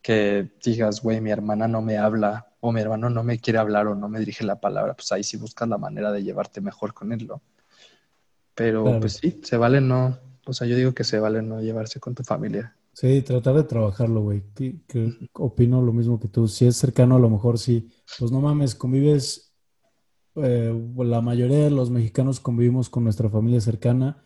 Speaker 1: que digas, güey, mi hermana no me habla o mi hermano no me quiere hablar o no me dirige la palabra, pues ahí sí buscas la manera de llevarte mejor con él, ¿no? Pero pues sí, se vale no, O sea, yo digo que se vale no llevarse con tu familia.
Speaker 2: Sí, tratar de trabajarlo, güey. Que, opino lo mismo que tú. Si es cercano, a lo mejor sí. Pues no mames, convives. Eh, la mayoría de los mexicanos convivimos con nuestra familia cercana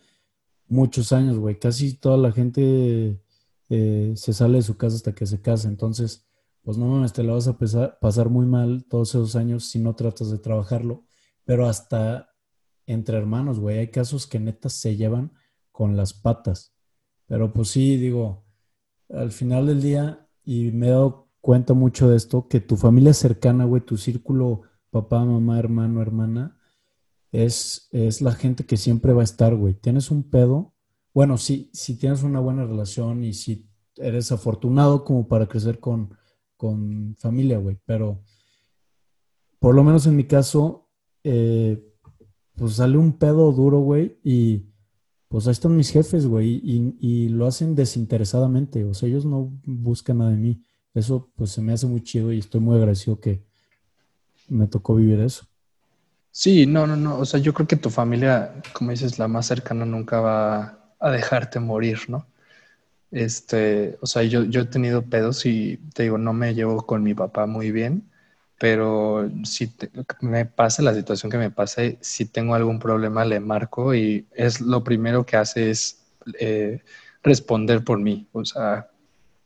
Speaker 2: muchos años, güey. Casi toda la gente eh, se sale de su casa hasta que se casa. Entonces, pues no mames, te la vas a pasar muy mal todos esos años si no tratas de trabajarlo. Pero hasta entre hermanos, güey, hay casos que neta se llevan con las patas. Pero pues sí, digo, al final del día, y me he dado cuenta mucho de esto, que tu familia cercana, güey, tu círculo, papá, mamá, hermano, hermana, es, es la gente que siempre va a estar, güey. Tienes un pedo, bueno, si, si tienes una buena relación y si eres afortunado como para crecer con, con familia, güey, pero por lo menos en mi caso, eh, pues sale un pedo duro, güey, y pues ahí están mis jefes, güey, y, lo hacen desinteresadamente, o sea, ellos no buscan nada de mí. Eso pues se me hace muy chido y estoy muy agradecido que me tocó vivir eso.
Speaker 1: Sí, no, no, no, o sea, yo creo que tu familia, como dices, la más cercana nunca va a dejarte morir, ¿no? Este, o sea, yo, yo he tenido pedos y te digo, no me llevo con mi papá muy bien, pero si me pasa la situación que me pase, si tengo algún problema, le marco y es lo primero que hace es eh, responder por mí, o sea,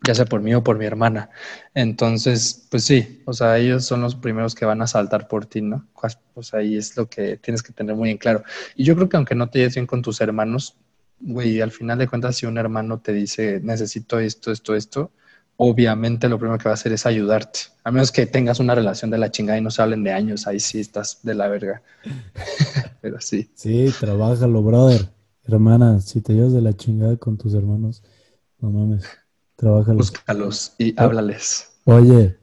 Speaker 1: ya sea por mí o por mi hermana. Entonces, pues sí, o sea, ellos son los primeros que van a saltar por ti, ¿no? Pues, pues ahí es lo que tienes que tener muy en claro. Y yo creo que aunque no te lleves bien con tus hermanos, güey, al final de cuentas, si un hermano te dice, necesito esto, esto, esto, obviamente lo primero que va a hacer es ayudarte. A menos que tengas una relación de la chingada y no se hablen de años, ahí sí estás de la verga. <laughs> Pero sí.
Speaker 2: Sí, trabájalo, brother. Hermana, si te llevas de la chingada con tus hermanos, no mames,
Speaker 1: Búscalos y háblales.
Speaker 2: Oye,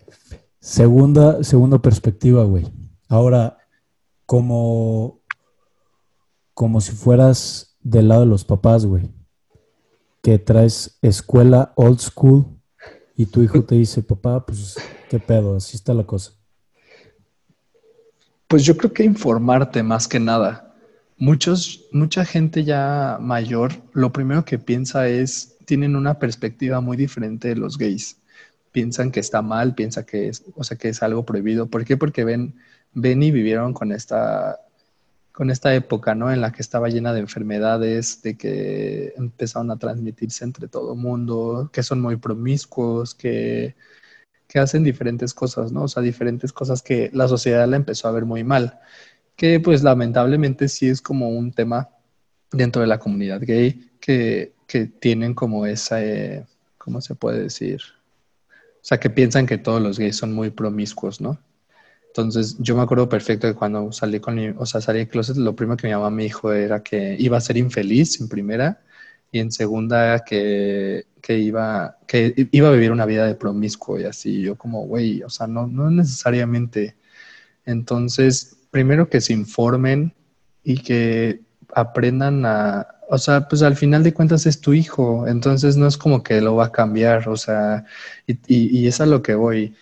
Speaker 2: segunda, segunda perspectiva, güey. Ahora, como, como si fueras del lado de los papás, güey, que traes escuela old school y tu hijo te dice, papá, pues, ¿qué pedo? Así está la cosa.
Speaker 1: Pues yo creo que informarte más que nada. Muchos, mucha gente ya mayor, lo primero que piensa es, tienen una perspectiva muy diferente de los gays. Piensan que está mal, piensan que es, o sea, que es algo prohibido. ¿Por qué? Porque ven, ven y vivieron con esta con esta época, ¿no? En la que estaba llena de enfermedades, de que empezaron a transmitirse entre todo mundo, que son muy promiscuos, que, que hacen diferentes cosas, ¿no? O sea, diferentes cosas que la sociedad la empezó a ver muy mal, que pues lamentablemente sí es como un tema dentro de la comunidad gay que, que tienen como esa, eh, ¿cómo se puede decir? O sea, que piensan que todos los gays son muy promiscuos, ¿no? Entonces, yo me acuerdo perfecto que cuando salí con mi, o sea, salí de closet, lo primero que mi mamá me dijo era que iba a ser infeliz en primera y en segunda que, que iba, que iba a vivir una vida de promiscuo y así. Yo como, güey, o sea, no, no necesariamente. Entonces, primero que se informen y que aprendan a, o sea, pues al final de cuentas es tu hijo, entonces no es como que lo va a cambiar, o sea, y, y, y es a lo que voy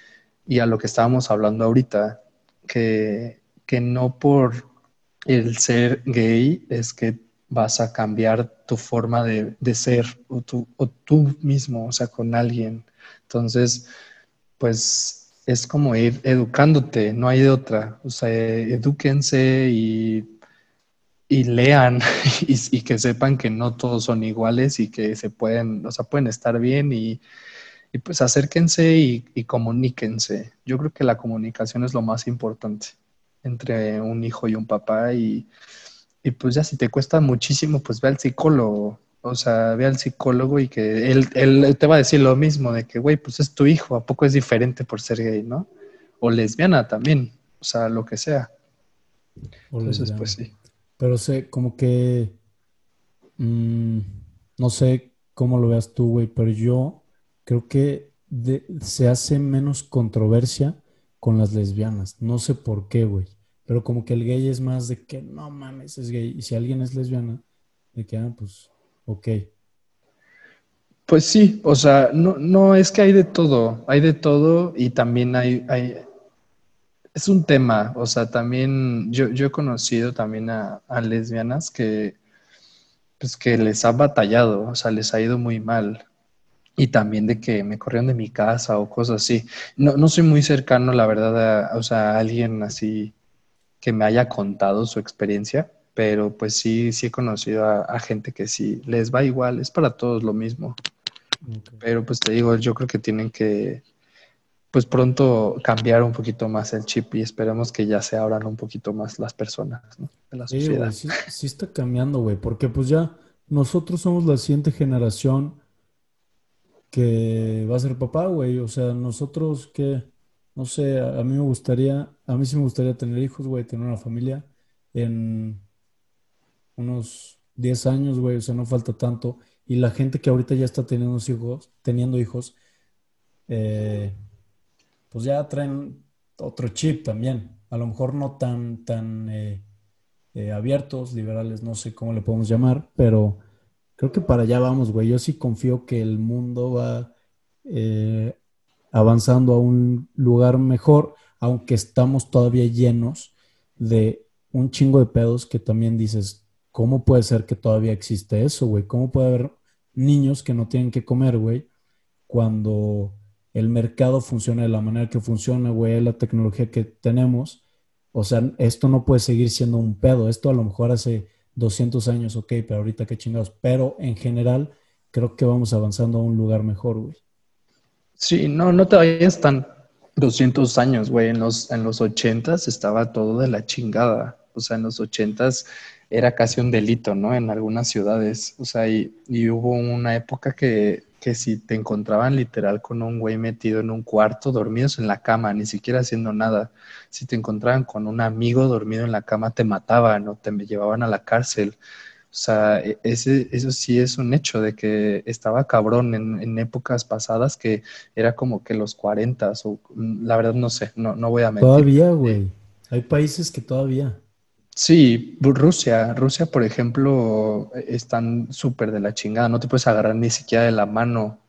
Speaker 1: y a lo que estábamos hablando ahorita, que, que no por el ser gay es que vas a cambiar tu forma de, ser o, o tú mismo, o sea, con alguien. Entonces, pues es como ir educándote, no hay de otra. O sea, edúquense y, y lean <laughs> y, y, que sepan que no todos son iguales y que se pueden, o sea, pueden estar bien y, y pues acérquense y, comuníquense. Yo creo que la comunicación es lo más importante entre un hijo y un papá y, y pues ya si te cuesta muchísimo, pues ve al psicólogo. O sea, ve al psicólogo y que él, él te va a decir lo mismo, de que, güey, pues es tu hijo, ¿a poco es diferente por ser gay, no? O lesbiana también, o sea, lo que sea. Entonces, pues sí.
Speaker 2: Pero sé, como que, mm, no sé cómo lo veas tú, güey, pero yo creo que se hace menos controversia con las lesbianas. No sé por qué, güey. Pero como que el gay es más de que no mames, es gay. Y si alguien es lesbiana, de que, ah, pues, ok.
Speaker 1: Pues sí, o sea, no, no es que hay de todo, hay de todo y también hay, hay es un tema, o sea, también yo, yo he conocido también a lesbianas que pues que les ha batallado, o sea, les ha ido muy mal. Y también de que me corrieron de mi casa o cosas así. No, no soy muy cercano, la verdad, a, o sea, a alguien así que me haya contado su experiencia, pero pues sí, sí he conocido a, gente que sí les va igual, es para todos lo mismo. Pero pues te digo, yo creo que tienen que, pues pronto cambiar un poquito más el chip y esperemos que ya se abran un poquito más las personas ¿no? de la sociedad.
Speaker 2: Sí, sí, está cambiando, güey, porque pues ya nosotros somos la siguiente generación que va a ser papá, güey. O sea, nosotros que, no sé, a, mí me gustaría, a mí sí me gustaría tener hijos, güey, tener una familia en unos 10 años, güey, o sea, no falta tanto. Y la gente que ahorita ya está teniendo hijos, teniendo hijos, eh, pues ya traen otro chip también. A lo mejor no tan, tan eh, eh, abiertos, liberales, no sé cómo le podemos llamar, pero creo que para allá vamos, güey. Yo sí confío que el mundo va eh, avanzando a un lugar mejor, aunque estamos todavía llenos de un chingo de pedos que también dices, ¿cómo puede ser que todavía existe eso, güey? ¿Cómo puede haber niños que no tienen que comer, güey, cuando el mercado funciona de la manera que funciona, güey, la tecnología que tenemos. O sea, esto no puede seguir siendo un pedo. Esto a lo mejor hace 200 años, ok, pero ahorita qué chingados. Pero en general, creo que vamos avanzando a un lugar mejor, güey.
Speaker 1: Sí, no, no te vayas tan 200 años, güey. En los, en los 80 estaba todo de la chingada. O sea, en los 80 era casi un delito, ¿no? En algunas ciudades. O sea, y, y hubo una época que que si te encontraban literal con un güey metido en un cuarto, dormidos en la cama, ni siquiera haciendo nada, si te encontraban con un amigo dormido en la cama, te mataban o te llevaban a la cárcel. O sea, e, ese, eso sí es un hecho de que estaba cabrón en, épocas pasadas que era como que los 40 o mm, la verdad no sé, no, no voy a mentir.
Speaker 2: Todavía, güey. Hay países que todavía.
Speaker 1: Sí, Rusia, Rusia, por ejemplo, están súper de la chingada. No te puedes agarrar ni siquiera de la mano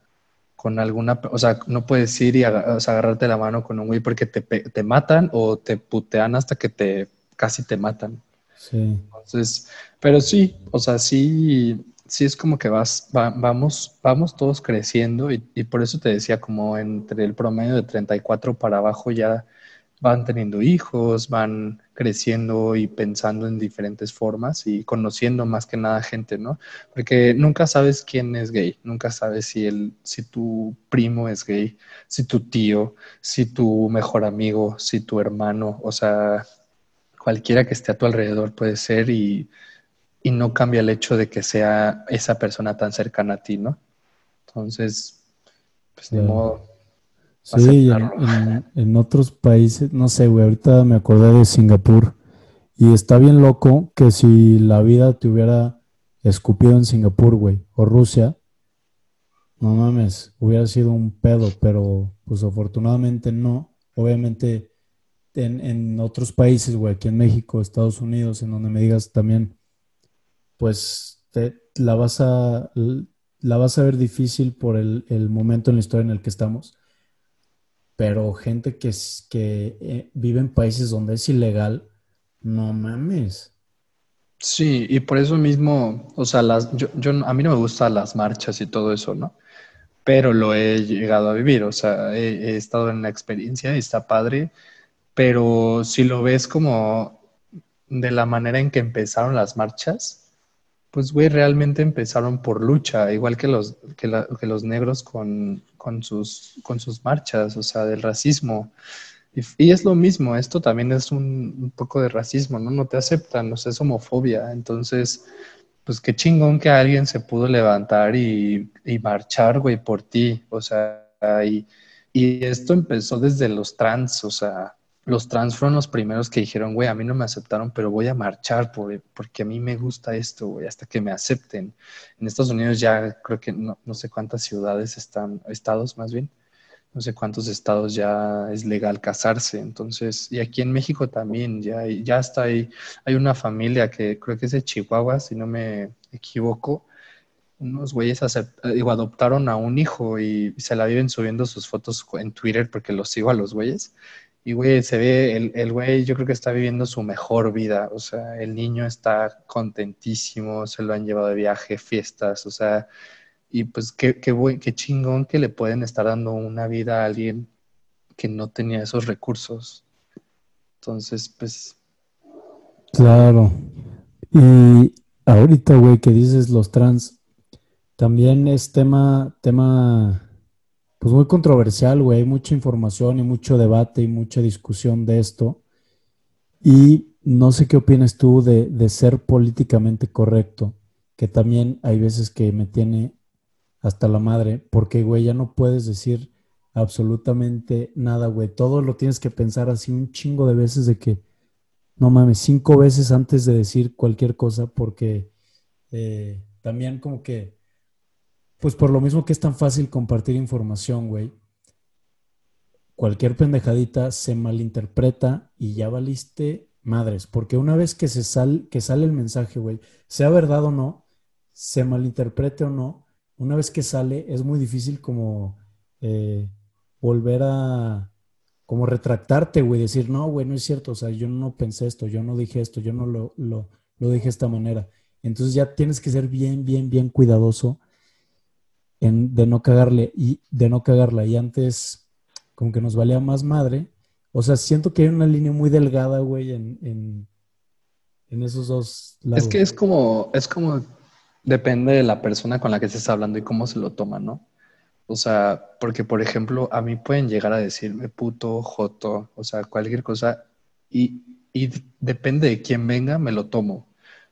Speaker 1: con alguna, o sea, no puedes ir y agarrarte la mano con un güey porque te, te, matan o te putean hasta que te casi te matan.
Speaker 2: Sí.
Speaker 1: Entonces, pero sí, o sea, sí, sí es como que vas, vamos, vamos todos creciendo y, y por eso te decía como entre el promedio de 34 para abajo ya van teniendo hijos, van creciendo y pensando en diferentes formas y conociendo más que nada gente, ¿no? Porque nunca sabes quién es gay, nunca sabes si el, si tu primo es gay, si tu tío, si tu mejor amigo, si tu hermano, o sea, cualquiera que esté a tu alrededor puede ser y, y no cambia el hecho de que sea esa persona tan cercana a ti, ¿no? Entonces, pues de modo
Speaker 2: Sí, en, otros países, no sé, güey, ahorita me acordé de Singapur y está bien loco que si la vida te hubiera escupido en Singapur, güey, o Rusia, no mames, hubiera sido un pedo, pero pues afortunadamente no. Obviamente en, en otros países, güey, aquí en México, Estados Unidos, en donde me digas también, pues te, la vas a la vas a ver difícil por el, el momento en la historia en el que estamos pero gente que, que eh, vive en países donde es ilegal, no mames.
Speaker 1: Sí, y por eso mismo, o sea, las, yo, a mí no me gustan las marchas y todo eso, ¿no? Pero lo he llegado a vivir, o sea, he, he estado en la experiencia y está padre, pero si lo ves como de la manera en que empezaron las marchas, pues, güey, realmente empezaron por lucha, igual que los, que, los negros con, sus, con sus marchas, o sea, del racismo. Y, es lo mismo, esto también es un, poco de racismo, ¿no? No te aceptan, o sea, es homofobia. Entonces, pues qué chingón que alguien se pudo levantar y, y marchar, güey, por ti, o sea, y, y esto empezó desde los trans, o sea, los trans fueron los primeros que dijeron, güey, a mí no me aceptaron, pero voy a marchar por, porque a mí me gusta esto, güey, hasta que me acepten. En Estados Unidos ya creo que no, no, sé cuántas ciudades están, estados más bien, no sé cuántos estados ya es legal casarse. Entonces, y aquí en México también, ya, ya está ahí. Hay una familia que creo que es de Chihuahua, si no me equivoco. Unos güeyes digo, adoptaron a un hijo y se la viven subiendo sus fotos en Twitter porque los sigo a los güeyes Y, güey, se ve, el, el güey yo creo que está viviendo su mejor vida. O sea, el niño está contentísimo, se lo han llevado de viaje, fiestas, o sea, y pues qué, qué, qué chingón que le pueden estar dando una vida a alguien que no tenía esos recursos. Entonces, pues...
Speaker 2: Claro. Y ahorita, güey, que dices los trans, también es tema, tema, pues muy controversial, güey. Hay mucha información y mucho debate y mucha discusión de esto. Y no sé qué opinas tú de, ser políticamente correcto, que también hay veces que me tiene hasta la madre, porque, güey, ya no puedes decir absolutamente nada, güey. Todo lo tienes que pensar así un chingo de veces de que, no mames, cinco veces antes de decir cualquier cosa, porque eh, también como que, pues por lo mismo que es tan fácil compartir información, güey, cualquier pendejadita se malinterpreta y ya valiste madres, porque una vez que se que sale el mensaje, güey, sea verdad o no, se malinterprete o no, una vez que sale es muy difícil como eh, volver a, como retractarte, güey, decir, no, güey, no es cierto, o sea, yo no pensé esto, yo no dije esto, yo no lo, lo, lo dije de esta manera. Entonces ya tienes que ser bien, bien, bien cuidadoso en, de no cagarle y de no cagarla. Y antes, como que nos valía más madre. O sea, siento que hay una línea muy delgada, güey, en, en, en esos dos lados.
Speaker 1: Es que es como, es como, depende de la persona con la que estés hablando y cómo se lo toma, ¿no? O sea, porque por ejemplo, a mí pueden llegar a decirme puto, joto, o sea, cualquier cosa, y, y depende de quién venga, me lo tomo.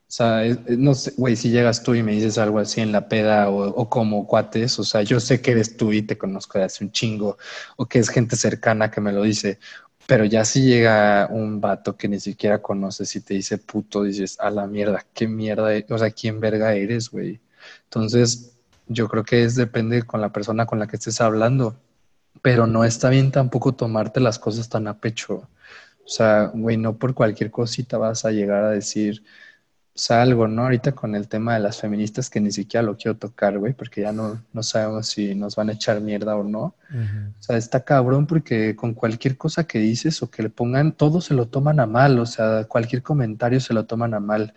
Speaker 1: O sea, no sé, güey, si llegas tú y me dices algo así en la peda o, como cuates, o sea, yo sé que eres tú y te conozco de hace un chingo, o que es gente cercana que me lo dice, pero ya si llega un vato que ni siquiera conoces y te dice puto, dices, a la mierda, qué mierda, e-", o sea, ¿quién verga eres, güey? Entonces, yo creo que es depende con la persona con la que estés hablando, pero no está bien tampoco tomarte las cosas tan a pecho. O sea, güey, no por cualquier cosita vas a llegar a decir, o sea, algo, ¿no? Ahorita con el tema de las feministas que ni siquiera lo quiero tocar, güey, porque ya no, no sabemos si nos van a echar mierda o no. Uh -huh. O sea, está cabrón porque con cualquier cosa que dices o que le pongan, todo se lo toman a mal, o sea, cualquier comentario se lo toman a mal.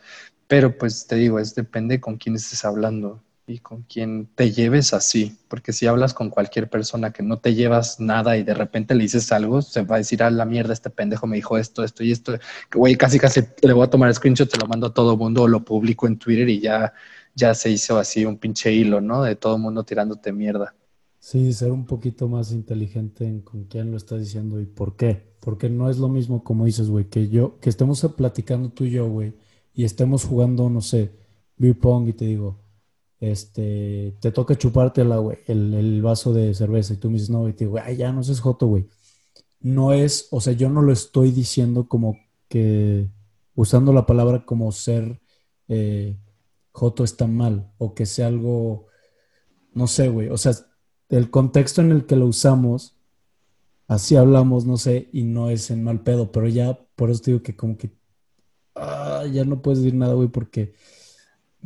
Speaker 1: Pero pues te digo, es depende con quién estés hablando y con quien te lleves así, porque si hablas con cualquier persona que no te llevas nada y de repente le dices algo, se va a decir, a la mierda, este pendejo me dijo esto, esto y esto, güey, casi casi le voy a tomar screenshot, te lo mando a todo mundo o lo publico en Twitter y ya, ya se hizo así un pinche hilo, ¿no? De todo mundo tirándote mierda.
Speaker 2: Sí, ser un poquito más inteligente en con quién lo estás diciendo y por qué. Porque no es lo mismo, como dices, güey, que yo, que estemos platicando tú y yo, güey, y estemos jugando, no sé, beer pong y te digo, este, te toca chupártela, güey, el, el, vaso de cerveza y tú me dices, no, y te digo, ay, ya no seas joto, güey. No es, o sea, yo no lo estoy diciendo como que, usando la palabra como ser eh, joto está mal, o que sea algo, no sé, güey, o sea, el contexto en el que lo usamos, así hablamos, no sé, y no es en mal pedo, pero ya, por eso te digo que como que, ah, ya no puedes decir nada, güey, porque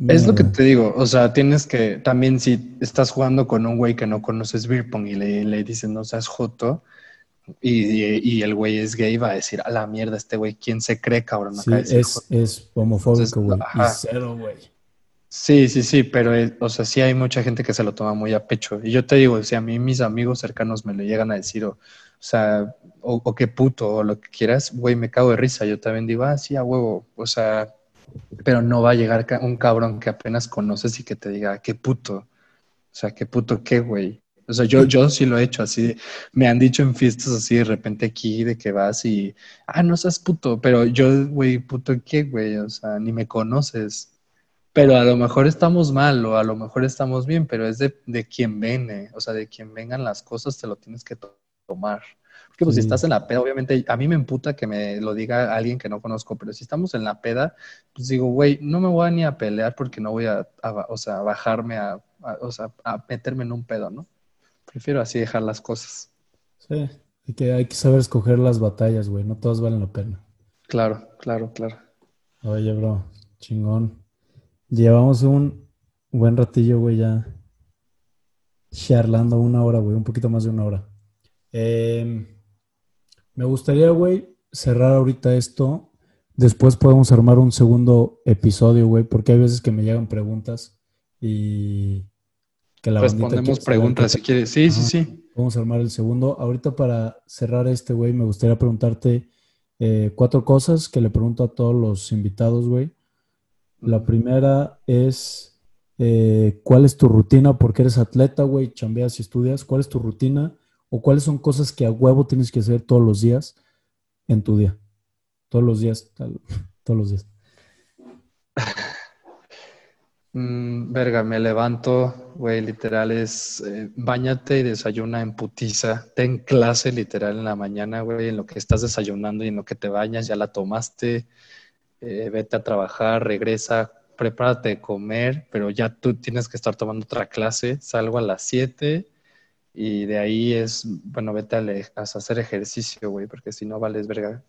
Speaker 1: es lo que te digo, o sea, tienes que, también si estás jugando con un güey que no conoces beer pong y le, le dicen no seas joto y, y, el güey es gay, va a decir a la mierda este güey, ¿quién se cree, cabrón?
Speaker 2: Sí, es, es, homofóbico, güey, cero, güey.
Speaker 1: Sí, sí, sí, pero, o sea, sí hay mucha gente que se lo toma muy a pecho. Y yo te digo, si a mí mis amigos cercanos me lo llegan a decir, o, o sea, o, o qué puto, o lo que quieras, güey, me cago de risa. Yo también digo, ah, sí, a huevo, o sea, pero no va a llegar un cabrón que apenas conoces y que te diga, qué puto. O sea, qué puto qué, güey. O sea, yo, yo sí lo he hecho así. Me han dicho en fiestas así de repente aquí de que vas y, ah, no seas puto, pero yo, güey, puto qué, güey. O sea, ni me conoces. Pero a lo mejor estamos mal o a lo mejor estamos bien, pero es de, de quien viene. O sea, de quien vengan las cosas te lo tienes que to tomar. Porque pues sí. si estás en la peda, obviamente a mí me emputa que me lo diga alguien que no conozco, pero si estamos en la peda, pues digo, güey, no me voy a ni a pelear porque no voy a, a o sea, a bajarme a, a, o sea, a meterme en un pedo, ¿no? Prefiero así dejar las cosas.
Speaker 2: Sí, y que hay que saber escoger las batallas, güey, no todas valen la pena.
Speaker 1: Claro, claro, claro.
Speaker 2: Oye, bro, chingón. Llevamos un buen ratillo, güey, ya charlando una hora, güey, un poquito más de una hora. Eh, Me gustaría, güey, cerrar ahorita esto. Después podemos armar un segundo episodio, güey, porque hay veces que me llegan preguntas y
Speaker 1: que la Respondemos preguntas si quieres. Sí, sí, sí.
Speaker 2: Vamos a armar el segundo. Ahorita para cerrar este, güey, me gustaría preguntarte eh, cuatro cosas que le pregunto a todos los invitados, güey. La primera es, eh, ¿cuál es tu rutina? Porque eres atleta, güey, chambeas y estudias. ¿Cuál es tu rutina? ¿O cuáles son cosas que a huevo tienes que hacer todos los días en tu día? Todos los días, <laughs> todos los días. <laughs>
Speaker 1: Mm, verga, me levanto, güey, literal es eh, bañate y desayuna en putiza. Ten clase literal en la mañana, güey, en lo que estás desayunando y en lo que te bañas, ya la tomaste. Eh, vete a trabajar, regresa, prepárate de comer, pero ya tú tienes que estar tomando otra clase. Salgo a las 7 y de ahí es, bueno, vete a, a hacer ejercicio, güey, porque si no vales verga.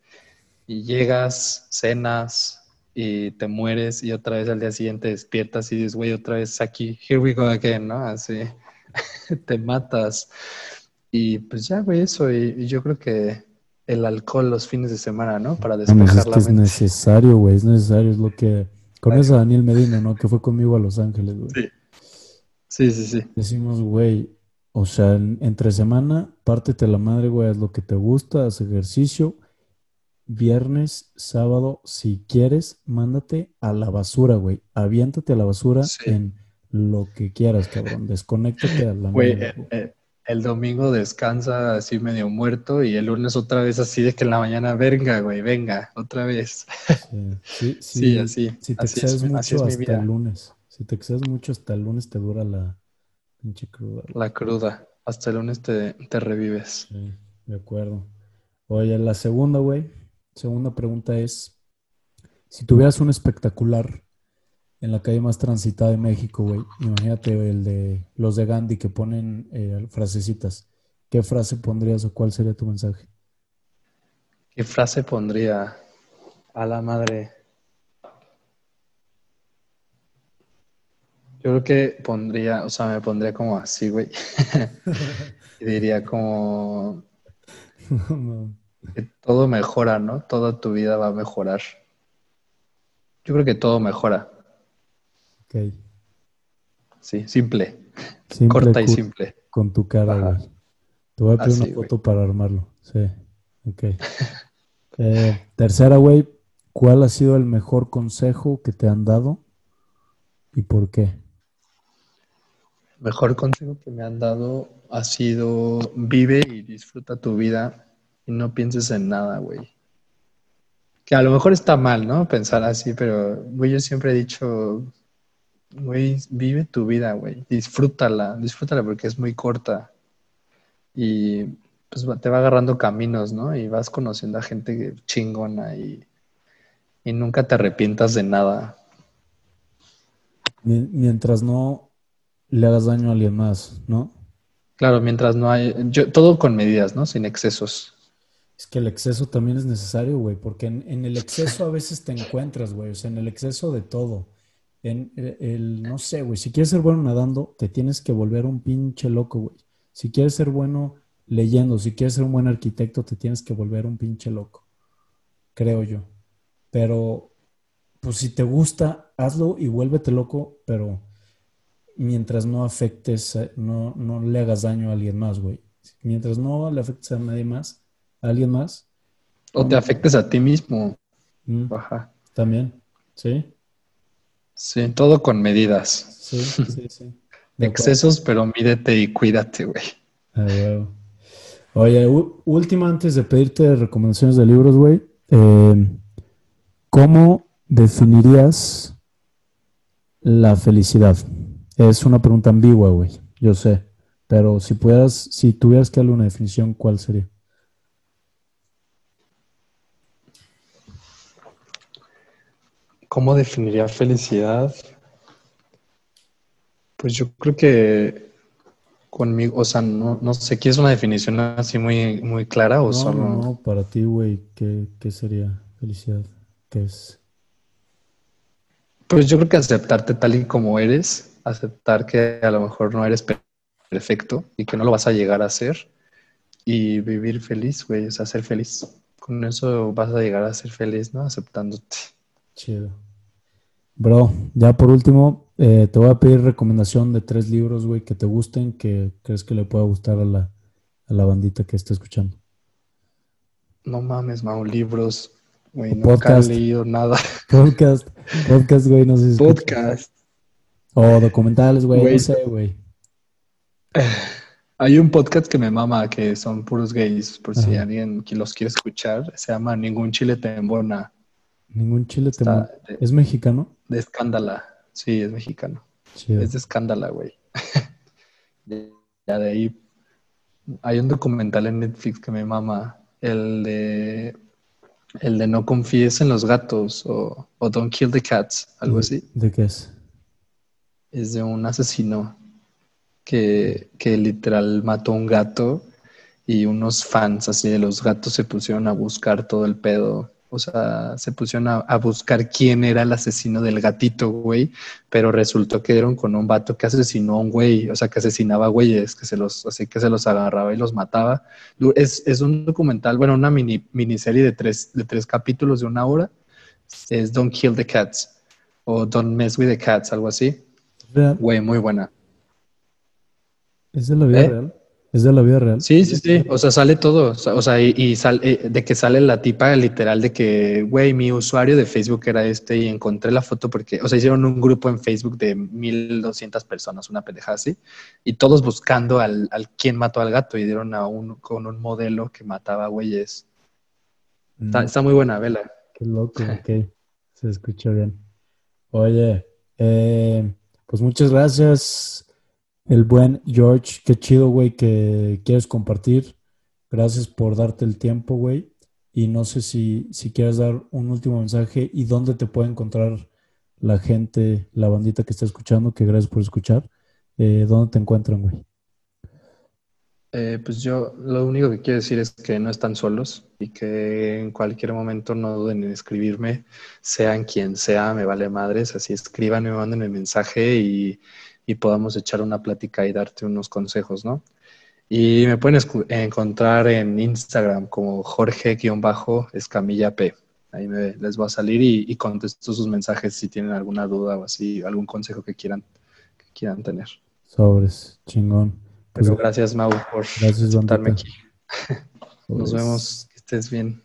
Speaker 1: Y llegas, cenas, y te mueres y otra vez al día siguiente despiertas y dices, güey, otra vez aquí, here we go again, ¿no? Así, <laughs> te matas. Y pues ya, güey, eso. Y, yo creo que el alcohol los fines de semana, ¿no? Para despejar
Speaker 2: es Es necesario, güey, es necesario, es lo que... Conoces a Daniel Medina, ¿no? Que fue conmigo a Los Ángeles, güey.
Speaker 1: Sí. Sí, sí, sí.
Speaker 2: Decimos, güey, o sea, entre semana, pártete la madre, güey, haz lo que te gusta, haz ejercicio viernes, sábado, si quieres, mándate a la basura, güey. Aviéntate a la basura en lo que quieras, cabrón. Desconéctate a la
Speaker 1: Güey, eh, eh, el domingo descansa así medio muerto y el lunes otra vez así de que en la mañana, venga, güey, venga, otra vez.
Speaker 2: Sí, sí, <laughs> así. Si te excedes mucho hasta el lunes. Si te excedes mucho hasta el lunes te dura la pinche cruda.
Speaker 1: La cruda. Hasta el lunes te, te revives.
Speaker 2: Sí, de acuerdo. Oye, la segunda, güey Segunda pregunta es, si tuvieras un espectacular en la calle más transitada de México, güey, imagínate el de los de Gandhi que ponen eh, frasecitas, ¿qué frase pondrías o cuál sería tu mensaje?
Speaker 1: ¿Qué frase pondría? A la madre. Yo creo que pondría, o sea, me pondría como así, güey. <laughs> y diría como... que todo mejora, ¿no? Toda tu vida va a mejorar. Yo creo que todo mejora.
Speaker 2: Ok.
Speaker 1: Sí, simple. Corta y simple.
Speaker 2: Con tu cara, güey. Te voy a pedir una foto para armarlo. Sí. Ok. <laughs> Eh, tercera, güey. ¿Cuál ha sido el mejor consejo que te han dado y por qué?
Speaker 1: Mejor consejo que me han dado ha sido vive y disfruta tu vida y no pienses en nada, güey. Que a lo mejor está mal, ¿no? Pensar así, pero, güey, yo siempre he dicho, güey, vive tu vida, güey. Disfrútala, disfrútala porque es muy corta. Y pues te va agarrando caminos, ¿no? Y vas conociendo a gente chingona y, y nunca te arrepientas de nada.
Speaker 2: Mientras no le hagas daño a alguien más, ¿no?
Speaker 1: Claro, mientras no hay, yo, todo con medidas, ¿no? Sin excesos.
Speaker 2: Es que el exceso también es necesario, güey, porque en, el exceso a veces te encuentras, güey, o sea, en el exceso de todo. En el, no sé, güey, si quieres ser bueno nadando, te tienes que volver un pinche loco, güey. Si quieres ser bueno leyendo, si quieres ser un buen arquitecto, te tienes que volver un pinche loco, creo yo. Pero, pues si te gusta, hazlo y vuélvete loco, pero mientras no afectes, no, no le hagas daño a alguien más, güey. Mientras no le afectes a nadie más, alguien más.
Speaker 1: O te afectes a ti mismo.
Speaker 2: Mm. Ajá. También, sí.
Speaker 1: Sí, todo con medidas.
Speaker 2: Sí, sí, sí. <laughs>
Speaker 1: Excesos, pero mídete y cuídate, güey.
Speaker 2: Oye, última antes de pedirte recomendaciones de libros, güey. Eh, ¿Cómo definirías la felicidad? Es una pregunta ambigua, güey. Yo sé. Pero si pudieras, si tuvieras que darle una definición, ¿cuál sería?
Speaker 1: ¿Cómo definiría felicidad? Pues yo creo que conmigo, o sea, no, no sé, ¿quieres una definición así muy, muy clara o solo?
Speaker 2: No, para ti, güey, ¿qué, ¿qué sería felicidad? ¿Qué es?
Speaker 1: Pues yo creo que aceptarte tal y como eres, aceptar que a lo mejor no eres perfecto y que no lo vas a llegar a ser y vivir feliz, güey, o sea, ser feliz. Con eso vas a llegar a ser feliz, ¿no? Aceptándote.
Speaker 2: Chido. Bro, ya por último, eh, te voy a pedir recomendación de tres libros, güey, que te gusten, que crees que le pueda gustar a la, a la bandita que está escuchando.
Speaker 1: No mames, Mau, libros. Güey, nunca he leído nada. <laughs>
Speaker 2: Podcast, podcast, güey, no sé si
Speaker 1: Podcast.
Speaker 2: O documentales, güey, no sé, güey. <sighs>
Speaker 1: Hay un podcast que me mama, que son puros gays, por si alguien que los quiere escuchar. Se llama Ningún Chile te embona.
Speaker 2: Ningún Chile te embona. ¿Es mexicano?
Speaker 1: De escándala. Sí, es mexicano. Es de escándala, güey. <laughs> ya de ahí. Hay un documental en Netflix que me mama. El de. El de No confíes en los gatos o, o Don't Kill the Cats, algo así.
Speaker 2: ¿De qué es?
Speaker 1: Es de un asesino que, que literal mató a un gato y unos fans así de los gatos se pusieron a buscar todo el pedo. O sea, se pusieron a, buscar quién era el asesino del gatito, güey. Pero resultó que dieron con un vato que asesinó a un güey. O sea, que asesinaba güeyes, que se los, así que se los agarraba y los mataba. Es, es un documental, bueno, una mini, miniserie de tres, de tres capítulos de una hora. Es Don't Kill the Cats o Don't Mess with the Cats, algo así. Güey, muy buena.
Speaker 2: ¿Es de la vida ¿Eh? real? ¿Es de la vida real?
Speaker 1: Sí, sí, sí. O sea, sale todo. O sea, y, sale eh, de que sale la tipa literal de que, güey, mi usuario de Facebook era este y encontré la foto porque, o sea, hicieron un grupo en Facebook de 1200 personas, una pendeja así, y todos buscando al, al quién mató al gato y dieron a un, con un modelo que mataba güeyes. Está, mm. muy buena, vela.
Speaker 2: Qué loco, <laughs> ok. Se escucha bien. Oye, eh, pues muchas gracias el buen George, qué chido, güey, que quieres compartir. Gracias por darte el tiempo, güey. Y no sé si, si quieres dar un último mensaje y dónde te puede encontrar la gente, la bandita que está escuchando, que gracias por escuchar. Eh, ¿Dónde te encuentran, güey?
Speaker 1: Eh, pues yo lo único que quiero decir es que no están solos y que en cualquier momento no duden en escribirme, sean quien sea, me vale madres, así escriban, me manden el mensaje y y podamos echar una plática y darte unos consejos, ¿no? Y me pueden encontrar en Instagram como Jorge-Escamilla P. Ahí les va a salir y, contesto sus mensajes si tienen alguna duda o así, algún consejo que quieran, que quieran tener.
Speaker 2: Sobres, chingón.
Speaker 1: Pues gracias, Mau, por
Speaker 2: gracias,
Speaker 1: aquí. Nos vemos, que estés bien.